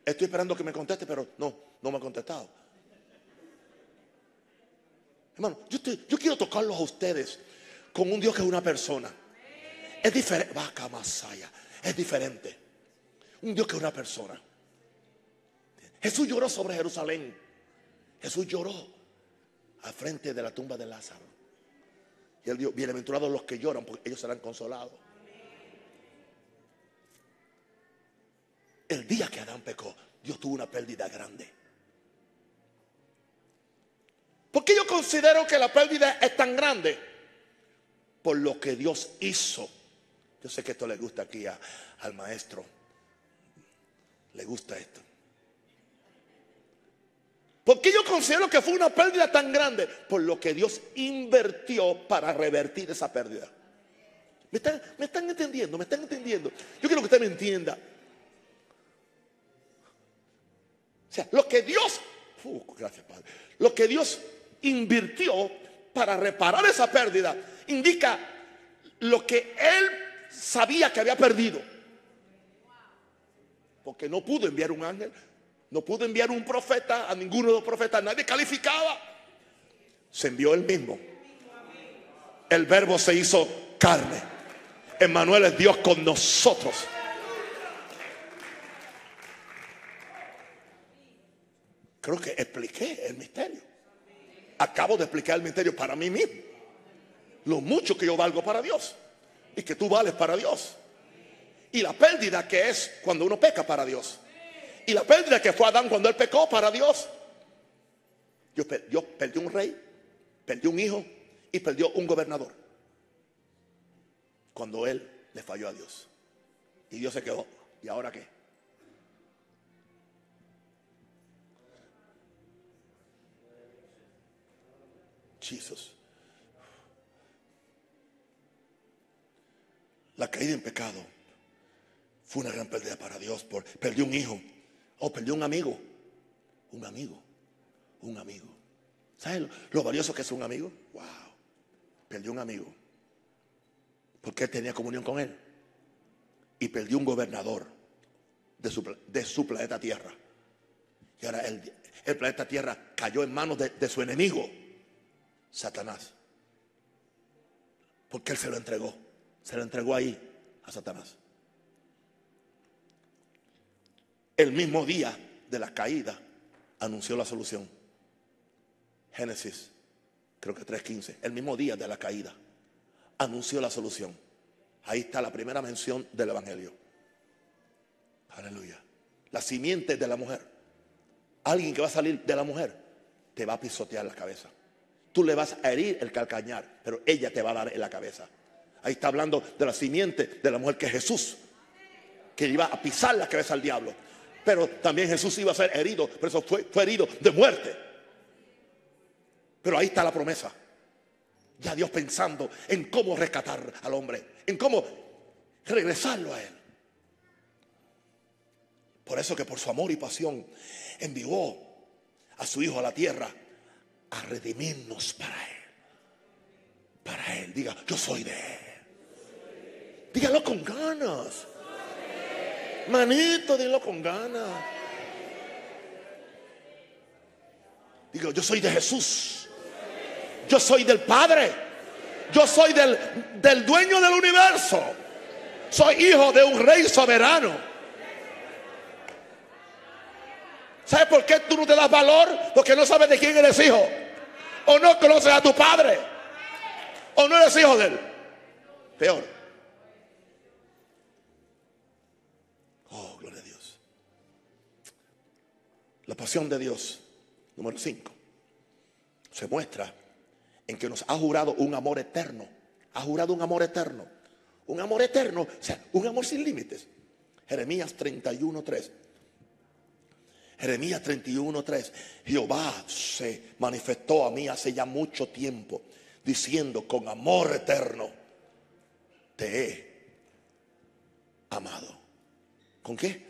Estoy esperando que me conteste, pero no, no me ha contestado. Hermano, yo, yo quiero tocarlos a ustedes con un Dios que es una persona. Es diferente. Vaca Masaya. Es diferente. Un Dios que una persona. Jesús lloró sobre Jerusalén. Jesús lloró al frente de la tumba de Lázaro. Y él dijo, bienaventurados los que lloran, porque ellos serán consolados. El día que Adán pecó, Dios tuvo una pérdida grande. ¿Por qué yo considero que la pérdida es tan grande? Por lo que Dios hizo. Yo sé que esto le gusta aquí a- al maestro. Le gusta esto. ¿Por qué yo considero que fue una pérdida tan grande? Por lo que Dios invirtió para revertir esa pérdida. ¿Me están, me están entendiendo? ¿Me están entendiendo? Yo quiero que usted me entienda. O sea, lo que Dios, uh, gracias Padre, lo que Dios invirtió para reparar esa pérdida indica lo que Él sabía que había perdido. Porque no pudo enviar un ángel, no pudo enviar un profeta, a ninguno de los profetas, nadie calificaba. Se envió él mismo. El verbo se hizo carne. Emmanuel es Dios con nosotros. Creo que expliqué el misterio. Acabo de explicar el misterio para mí mismo. Lo mucho que yo valgo para Dios. Y que tú vales para Dios. Y la pérdida que es cuando uno peca para Dios. Y la pérdida que fue Adán cuando él pecó para Dios. Dios, per- Dios perdió un rey, perdió un hijo y perdió un gobernador. Cuando él le falló a Dios. Y Dios se quedó. ¿Y ahora qué? Jesús. La caída en pecado fue una gran pérdida para Dios. Por, perdió un hijo. O perdió un amigo. Un amigo. Un amigo. ¿Sabes lo, valioso que es un amigo? Wow. Perdió un amigo. Porque él tenía comunión con él. Y perdió un gobernador de su, de su planeta Tierra. Y ahora el, el planeta Tierra cayó en manos de, de su enemigo, Satanás. Porque él se lo entregó. Se lo entregó ahí a Satanás. El mismo día de la caída anunció la solución. Génesis, creo que 3.15. El mismo día de la caída anunció la solución. Ahí está la primera mención del Evangelio. Aleluya. La simiente de la mujer. Alguien que va a salir de la mujer te va a pisotear la cabeza. Tú le vas a herir el calcañar, pero ella te va a dar en la cabeza. Ahí está hablando de la simiente de la mujer que es Jesús, que iba a pisar la cabeza al diablo. Pero también Jesús iba a ser herido, pero eso fue, fue herido de muerte. Pero ahí está la promesa. Ya Dios pensando en cómo rescatar al hombre, en cómo regresarlo a él. Por eso que por su amor y pasión envió a su Hijo a la tierra a redimirnos para Él. Para Él. Diga, yo soy de Él. Dígalo con ganas. Manito, dilo con ganas. Digo, yo soy de Jesús. Yo soy del Padre. Yo soy del, del dueño del universo. Soy hijo de un rey soberano. ¿Sabes por qué tú no te das valor? Porque no sabes de quién eres hijo. O no conoces a tu padre. O no eres hijo de él. Peor. La pasión de Dios, número 5, se muestra en que nos ha jurado un amor eterno. Ha jurado un amor eterno. Un amor eterno, o sea, un amor sin límites. Jeremías 31, 3. Jeremías 31, 3. Jehová se manifestó a mí hace ya mucho tiempo, diciendo, con amor eterno, te he amado. ¿Con qué?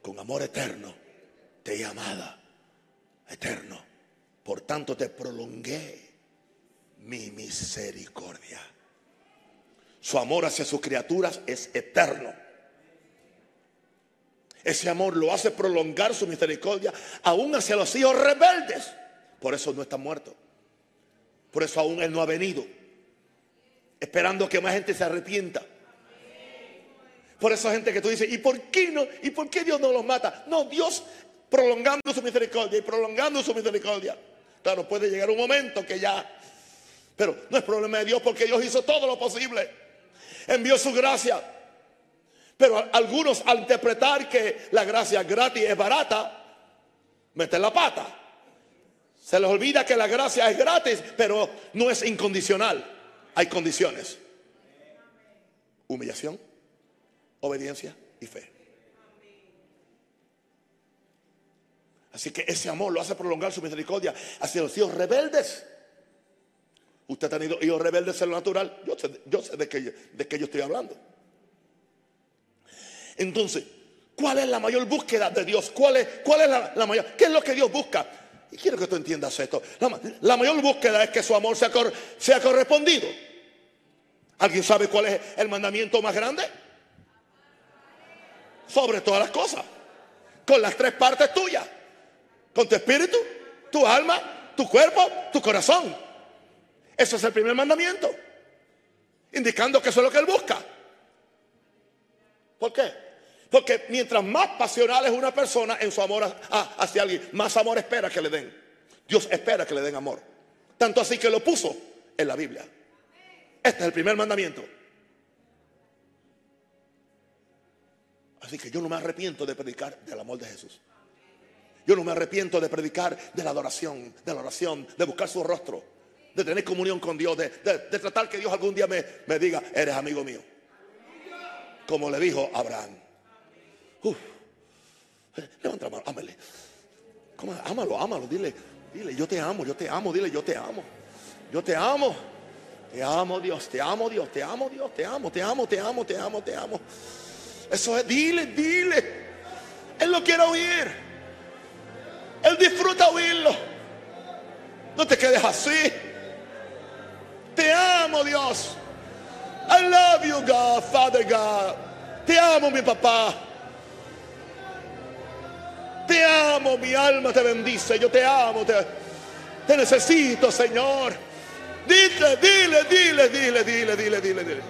Con amor eterno, te he amado. Eterno. Por tanto te prolongué mi misericordia. Su amor hacia sus criaturas es eterno. Ese amor lo hace prolongar su misericordia aún hacia los hijos rebeldes. Por eso no está muerto. Por eso aún Él no ha venido. Esperando que más gente se arrepienta. Por eso gente que tú dices, ¿y por qué no? ¿Y por qué Dios no los mata? No, Dios prolongando su misericordia y prolongando su misericordia. Claro, puede llegar un momento que ya... Pero no es problema de Dios porque Dios hizo todo lo posible. Envió su gracia. Pero algunos al interpretar que la gracia gratis es barata, meten la pata. Se les olvida que la gracia es gratis, pero no es incondicional. Hay condiciones. Humillación, obediencia y fe. Así que ese amor lo hace prolongar su misericordia hacia los hijos rebeldes. Usted ha tenido hijos rebeldes en lo natural. Yo sé, de, qué, de qué yo estoy hablando. Entonces, ¿cuál es la mayor búsqueda de Dios? ¿Cuál es, cuál es la, mayor? ¿Qué es lo que Dios busca? Y quiero que tú entiendas esto. La, mayor búsqueda es que su amor sea, sea correspondido. ¿Alguien sabe cuál es el mandamiento más grande? Sobre todas las cosas. Con las tres partes tuyas. Con tu espíritu, tu alma, tu cuerpo, tu corazón. Ese es el primer mandamiento. Indicando que eso es lo que Él busca. ¿Por qué? Porque mientras más pasional es una persona en su amor hacia alguien, más amor espera que le den. Dios espera que le den amor. Tanto así que lo puso en la Biblia. Este es el primer mandamiento. Así que yo no me arrepiento de predicar del amor de Jesús. Yo no me arrepiento de predicar de la adoración, de la oración, de buscar su rostro, de tener comunión con Dios, de, tratar que Dios algún día me, diga, eres amigo mío. Como le dijo Abraham. Uf. Levanta la mano, ámale. Ámalo, ámalo, dile, dile, yo te amo, yo te amo, dile, yo te amo. Yo te amo. Te amo Dios, te amo Dios, te amo Dios, te amo, te amo, te amo, te amo, te amo. Eso es, dile, dile. Él lo quiere oír. Él disfruta oírlo. No te quedes así. Te amo, Dios. I love you, God, Father God. Te amo, mi papá. Te amo, mi alma te bendice. Yo te amo, te, te necesito, Señor. Dile, dile, dile, dile, dile, dile, dile, dile.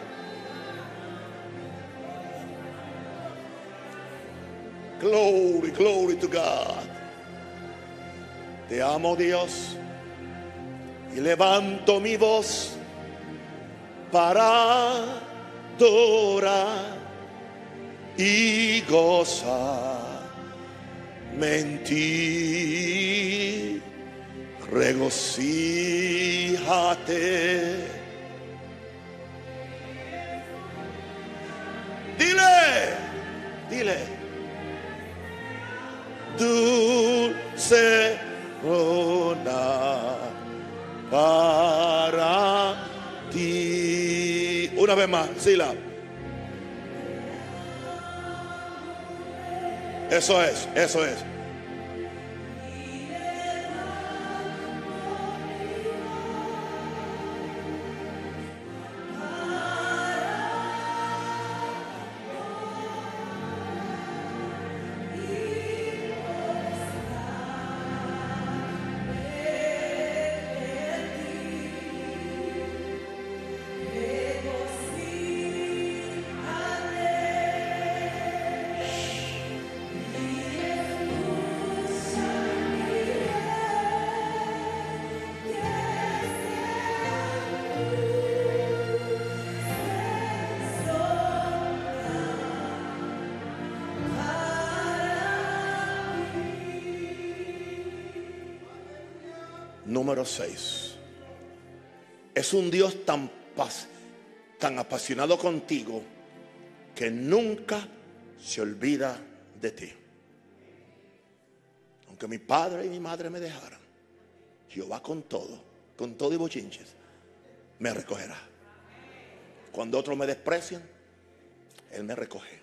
Glory, glory to God. Te amo Dios y levanto mi voz para adorar y gozar en ti. Regocíjate. Dile, dile, dulce para ti. Una vez más, Sila. Eso es, eso es. Número 6. Es un Dios tan, tan apasionado contigo que nunca se olvida de ti. Aunque mi padre y mi madre me dejaran, Jehová con todo, con todo y bochinches, me recogerá. Cuando otros me desprecian, Él me recoge.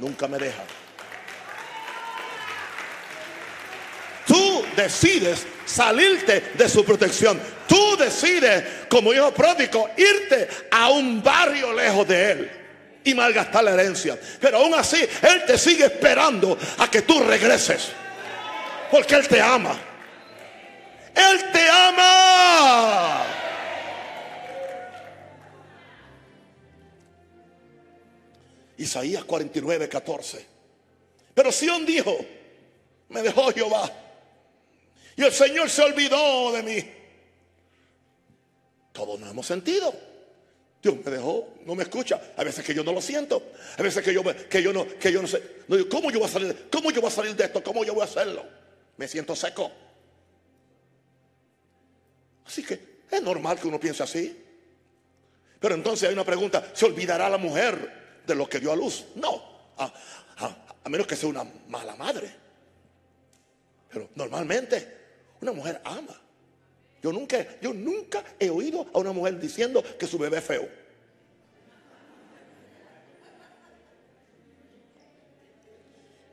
Nunca me deja. Tú decides salirte de su protección. Tú decides, como hijo pródigo, irte a un barrio lejos de él y malgastar la herencia. Pero aún así, él te sigue esperando a que tú regreses. Porque él te ama. Él te ama. Isaías 49, 14. Pero Sión dijo, me dejó Jehová. Y el Señor se olvidó de mí. Todos nos hemos sentido. Dios me dejó, no me escucha. A veces que yo no lo siento. A veces que yo, que yo, no, que yo no sé. ¿cómo yo voy a salir? ¿Cómo yo voy a salir de esto? ¿Cómo yo voy a hacerlo? Me siento seco. Así que es normal que uno piense así. Pero entonces hay una pregunta, ¿se olvidará la mujer de lo que dio a luz? No, a menos que sea una mala madre. Pero normalmente una mujer ama. Yo nunca, yo nunca he oído a una mujer diciendo que su bebé es feo.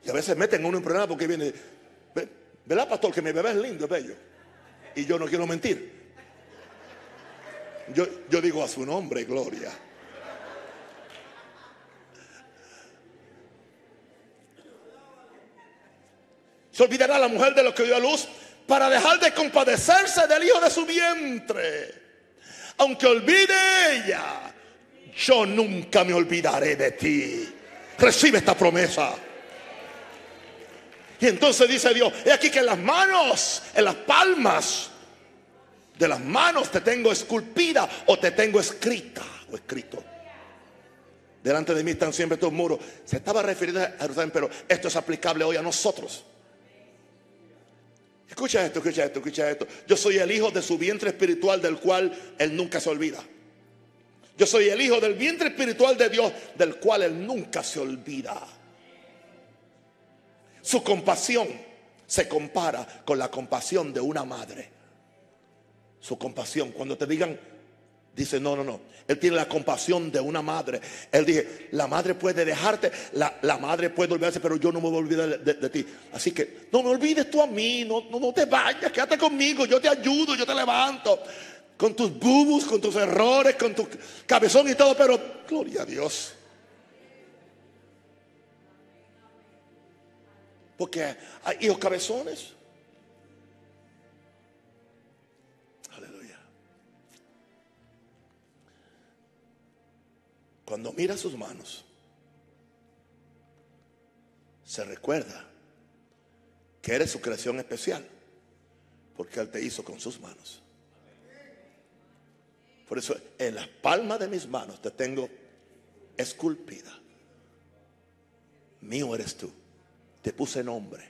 Y a veces meten uno en problema porque viene, ¿verdad, pastor? Que mi bebé es lindo, es bello. Y yo no quiero mentir. Yo, yo digo a su nombre, gloria. Se olvidará la mujer de lo que dio a luz para dejar de compadecerse del hijo de su vientre. Aunque olvide ella, yo nunca me olvidaré de ti. Recibe esta promesa. Y entonces dice Dios, he aquí que en las manos, en las palmas de las manos te tengo esculpida o te tengo escrita o escrito. Delante de mí están siempre tus muros. Se estaba refiriendo a Jerusalén, pero esto es aplicable hoy a nosotros. Escucha esto, escucha esto, escucha esto. Yo soy el hijo de su vientre espiritual del cual él nunca se olvida. Yo soy el hijo del vientre espiritual de Dios del cual él nunca se olvida. Su compasión se compara con la compasión de una madre. Su compasión, cuando te digan Dice, no, no, no. Él tiene la compasión de una madre. Él dice, la madre puede dejarte, la, madre puede olvidarse, pero yo no me voy a olvidar de, ti. Así que no me olvides tú a mí, no, no, no, te vayas, quédate conmigo, yo te ayudo, yo te levanto. Con tus bubus, con tus errores, con tu cabezón y todo, pero gloria a Dios. Porque hay hijos cabezones. Cuando mira sus manos, se recuerda que eres su creación especial, porque Él te hizo con sus manos. Por eso en las palmas de mis manos te tengo esculpida. Mío eres tú. Te puse nombre.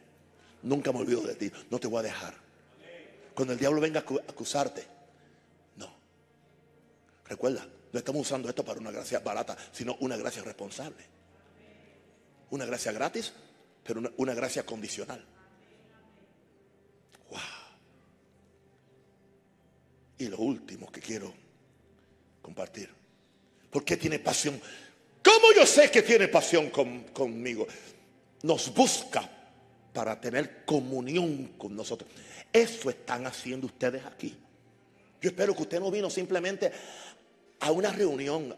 Nunca me olvido de ti. No te voy a dejar. Cuando el diablo venga a acusarte, no. Recuerda, no estamos usando esto para una gracia barata, sino una gracia responsable. Una gracia gratis, pero una, gracia condicional. Wow. Y lo último que quiero compartir. ¿Por qué tiene pasión? ¿Cómo yo sé que tiene pasión conmigo? Nos busca para tener comunión con nosotros. Eso están haciendo ustedes aquí. Yo espero que usted no vino simplemente a una reunión.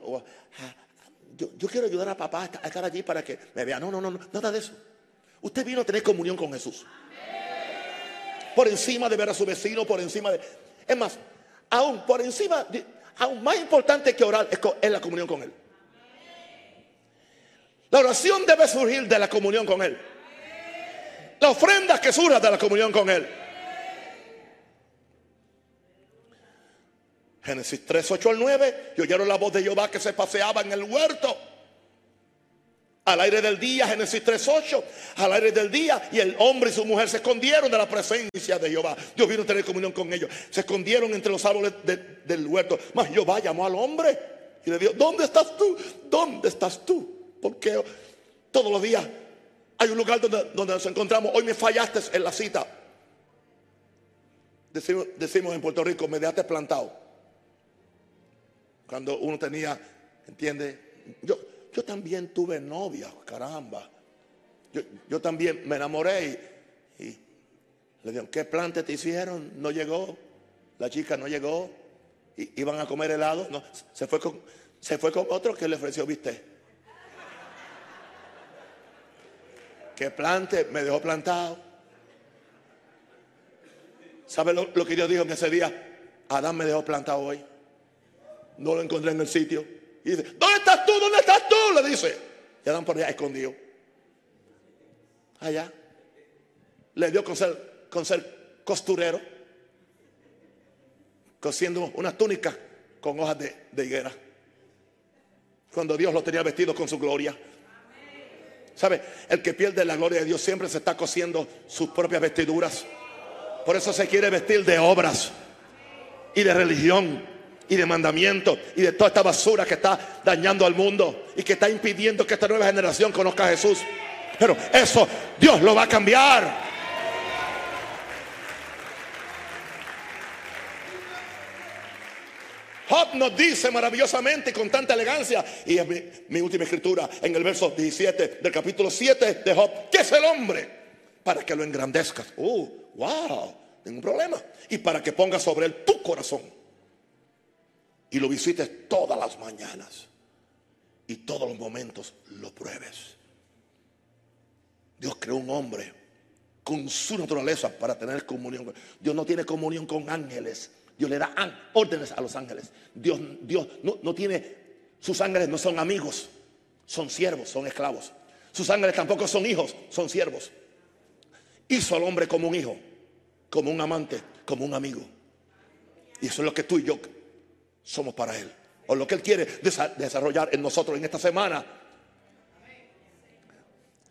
yo, quiero ayudar a papá a estar allí para que me vea. No, no, no, nada de eso. Usted vino a tener comunión con Jesús. Por encima de ver a su vecino, por encima de... Es más, aún por encima, aún más importante que orar es la comunión con Él. La oración debe surgir de la comunión con Él. La ofrenda que surja de la comunión con Él. Génesis 3, 8 al 9. Y oyeron la voz de Jehová que se paseaba en el huerto. Al aire del día, Génesis 3, 8. Al aire del día. Y el hombre y su mujer se escondieron de la presencia de Jehová. Dios vino a tener comunión con ellos. Se escondieron entre los árboles del huerto. Mas Jehová llamó al hombre y le dijo: ¿Dónde estás tú? ¿Dónde estás tú? Porque todos los días hay un lugar donde, donde nos encontramos. Hoy me fallaste en la cita. Decimos, decimos en Puerto Rico, me dejaste plantado. Cuando uno tenía, ¿entiende? Yo, yo también tuve novia, caramba. Yo, también me enamoré y, le digo, ¿qué plante te hicieron? No llegó. La chica no llegó. Y, iban a comer helado. No, se fue con, se fue con otro que le ofreció viste. ¿Qué plante? Me dejó plantado. ¿Sabe lo, lo que Dios dijo en ese día? Adán me dejó plantado hoy. No lo encontré en el sitio. Y dice, ¿dónde estás tú? ¿Dónde estás tú? Le dice. Y Adán por allá escondido. Allá. Le dio con ser, costurero. Cosiendo una túnica con hojas de, de higuera. Cuando Dios lo tenía vestido con su gloria. ¿Sabe? El que pierde la gloria de Dios siempre se está cosiendo sus propias vestiduras. Por eso se quiere vestir de obras y de religión y de mandamiento y de toda esta basura que está dañando al mundo y que está impidiendo que esta nueva generación conozca a Jesús. Pero eso Dios lo va a cambiar. Job nos dice maravillosamente y con tanta elegancia, y es mi, última escritura en el verso 17 del capítulo 7 de Job, ¿qué es el hombre? Para que lo engrandezcas. Uh, wow, ningún problema. Y para que pongas sobre él tu corazón y lo visites todas las mañanas y todos los momentos lo pruebes. Dios creó un hombre con su naturaleza para tener comunión. Dios no tiene comunión con ángeles. Dios le da órdenes a los ángeles. Dios, Dios no, no tiene, sus ángeles no son amigos, son siervos, son esclavos. Sus ángeles tampoco son hijos, son siervos. Hizo al hombre como un hijo, como un amante, como un amigo. Y eso es lo que tú y yo somos para Él. O lo que Él quiere desarrollar en nosotros en esta semana.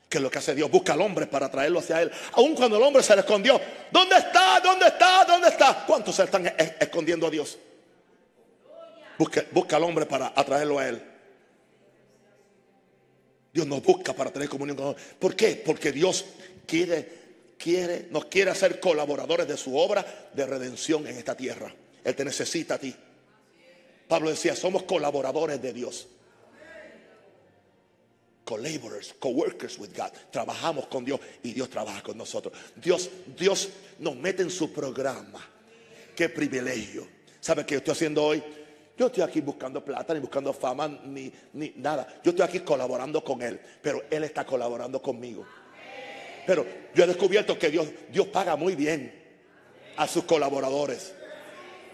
Que es lo que hace Dios, busca al hombre para traerlo hacia Él. Aun cuando el hombre se le escondió. ¿Dónde está? ¿Dónde está? ¿Dónde está? ¿Cuántos se están escondiendo a Dios? Busca, al hombre para atraerlo a Él. Dios nos busca para tener comunión con Él. ¿Por qué? Porque Dios quiere, quiere, nos quiere hacer colaboradores de su obra de redención en esta tierra. Él te necesita a ti. Pablo decía, somos colaboradores de Dios. Collaborers, coworkers with God. Trabajamos con Dios y Dios trabaja con nosotros. Dios, Dios nos mete en su programa. Qué privilegio. ¿Sabe qué yo estoy haciendo hoy? Yo estoy aquí buscando plata, ni buscando fama, ni, ni nada. Yo estoy aquí colaborando con Él, pero Él está colaborando conmigo. Pero yo he descubierto que Dios, Dios paga muy bien a sus colaboradores.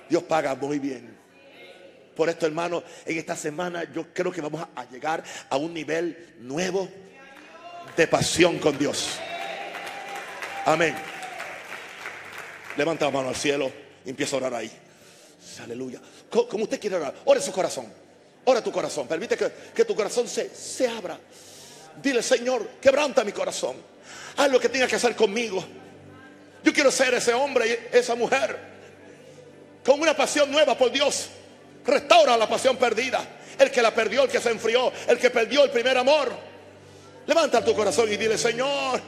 Dios paga muy bien. Por esto, hermano, en esta semana yo creo que vamos a llegar a un nivel nuevo de pasión con Dios. Amén. Levanta la mano al cielo y empieza a orar ahí. Aleluya. Como usted quiere orar, ore su corazón. Ora tu corazón. Permite que, tu corazón se, se abra. Dile, Señor, quebranta mi corazón. Haz lo que tenga que hacer conmigo. Yo quiero ser ese hombre y esa mujer con una pasión nueva por Dios. Restaura la pasión perdida. El que la perdió, el que se enfrió, el que perdió el primer amor. Levanta tu corazón y dile, Señor,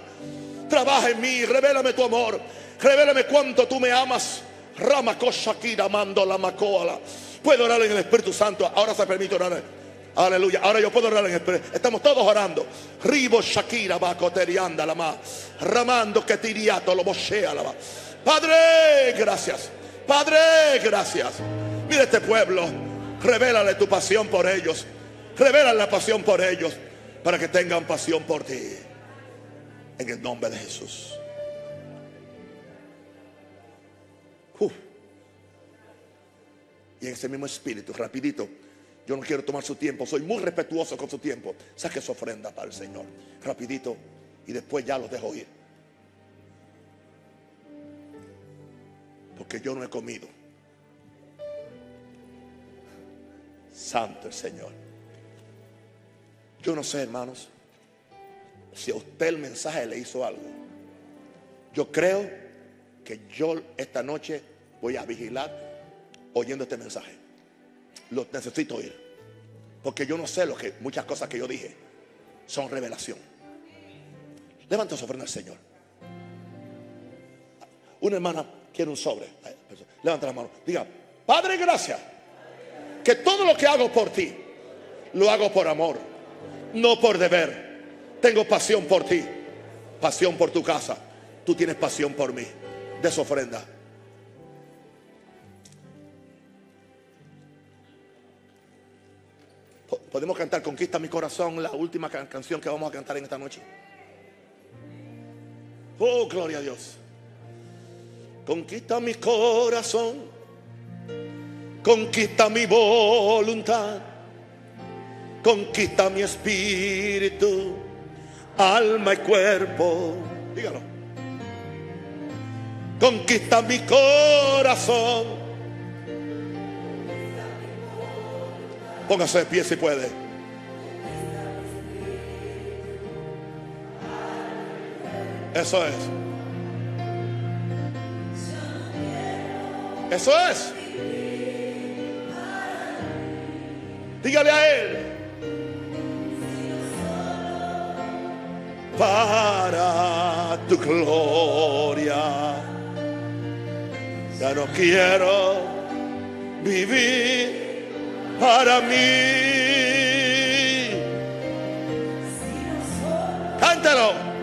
trabaja en mí, revélame tu amor, revélame cuánto tú me amas. Rama Shakira mando la macoala. Puedo orar en el Espíritu Santo. Ahora se permite orar. Aleluya. Ahora yo puedo orar en el Espíritu. Estamos todos orando. Ribo Shakira bacoterianda la ma. Ramando que tiriato lo boshea la Padre, gracias. Padre, gracias. Mira este pueblo. Revélale tu pasión por ellos. Revélale la pasión por ellos. Para que tengan pasión por ti. En el nombre de Jesús. Y en ese mismo espíritu, rapidito. Yo no quiero tomar su tiempo. Soy muy respetuoso con su tiempo. Saque su ofrenda para el Señor. Rapidito. Y después ya los dejo ir. Porque yo no he comido. Santo el Señor. Yo no sé, hermanos, si a usted el mensaje le hizo algo. Yo creo que yo esta noche voy a vigilar oyendo este mensaje. Lo necesito oír. Porque yo no sé lo que muchas cosas que yo dije son revelación. Levanta su ofrenda al Señor. Una hermana quiere un sobre. Levanta la mano. Diga, Padre, gracias que todo lo que hago por ti, lo hago por amor, no por deber. Tengo pasión por ti, pasión por tu casa. Tú tienes pasión por mí. De su ofrenda. Podemos cantar Conquista mi corazón, la última canción que vamos a cantar en esta noche. Oh, gloria a Dios. Conquista mi corazón, conquista mi voluntad, conquista mi espíritu, alma y cuerpo. Dígalo. Conquista mi corazón. Póngase de pie si puede. Eso es. Eso es. Dígale a él. Para tu gloria. Ya no quiero vivir para mí. Cántalo.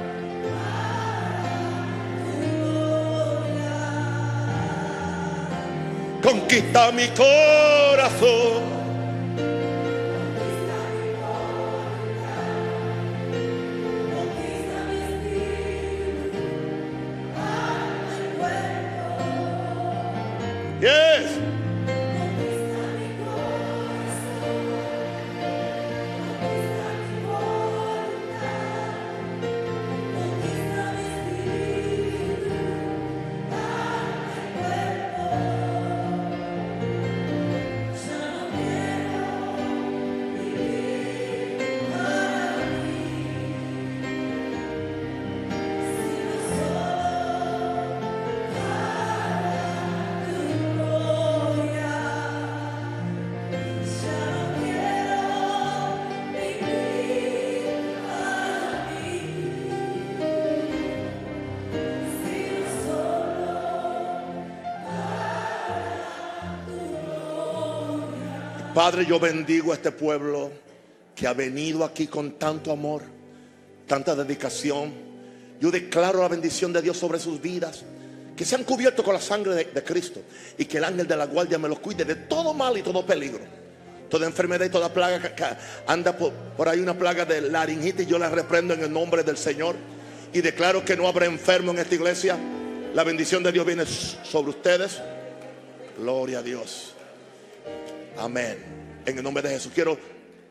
conquista mi corazón. Yes. Padre, yo bendigo a este pueblo que ha venido aquí con tanto amor, tanta dedicación. Yo declaro la bendición de Dios sobre sus vidas. Que sean cubiertos con la sangre de, Cristo. Y que el ángel de la guardia me los cuide de todo mal y todo peligro. Toda enfermedad y toda plaga que, anda por, por ahí una plaga de laringitis. Yo la reprendo en el nombre del Señor. Y declaro que no habrá enfermo en esta iglesia. La bendición de Dios viene sobre ustedes. Gloria a Dios. Amén. En el nombre de Jesús quiero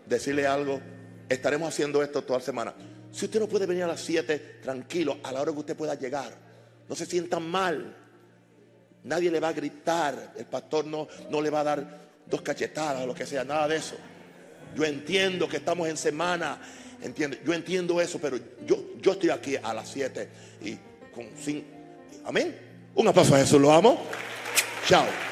decirle algo. Estaremos haciendo esto toda la semana. Si usted no puede venir a las 7, tranquilo, a la hora que usted pueda llegar. No se sientan mal. Nadie le va a gritar. El pastor no, no le va a dar dos cachetadas o lo que sea, nada de eso. Yo entiendo que estamos en semana. Entiendo, yo entiendo eso, pero yo, yo estoy aquí a las 7 y con sin. Amén. Un aplauso a Jesús, lo amo. Chao.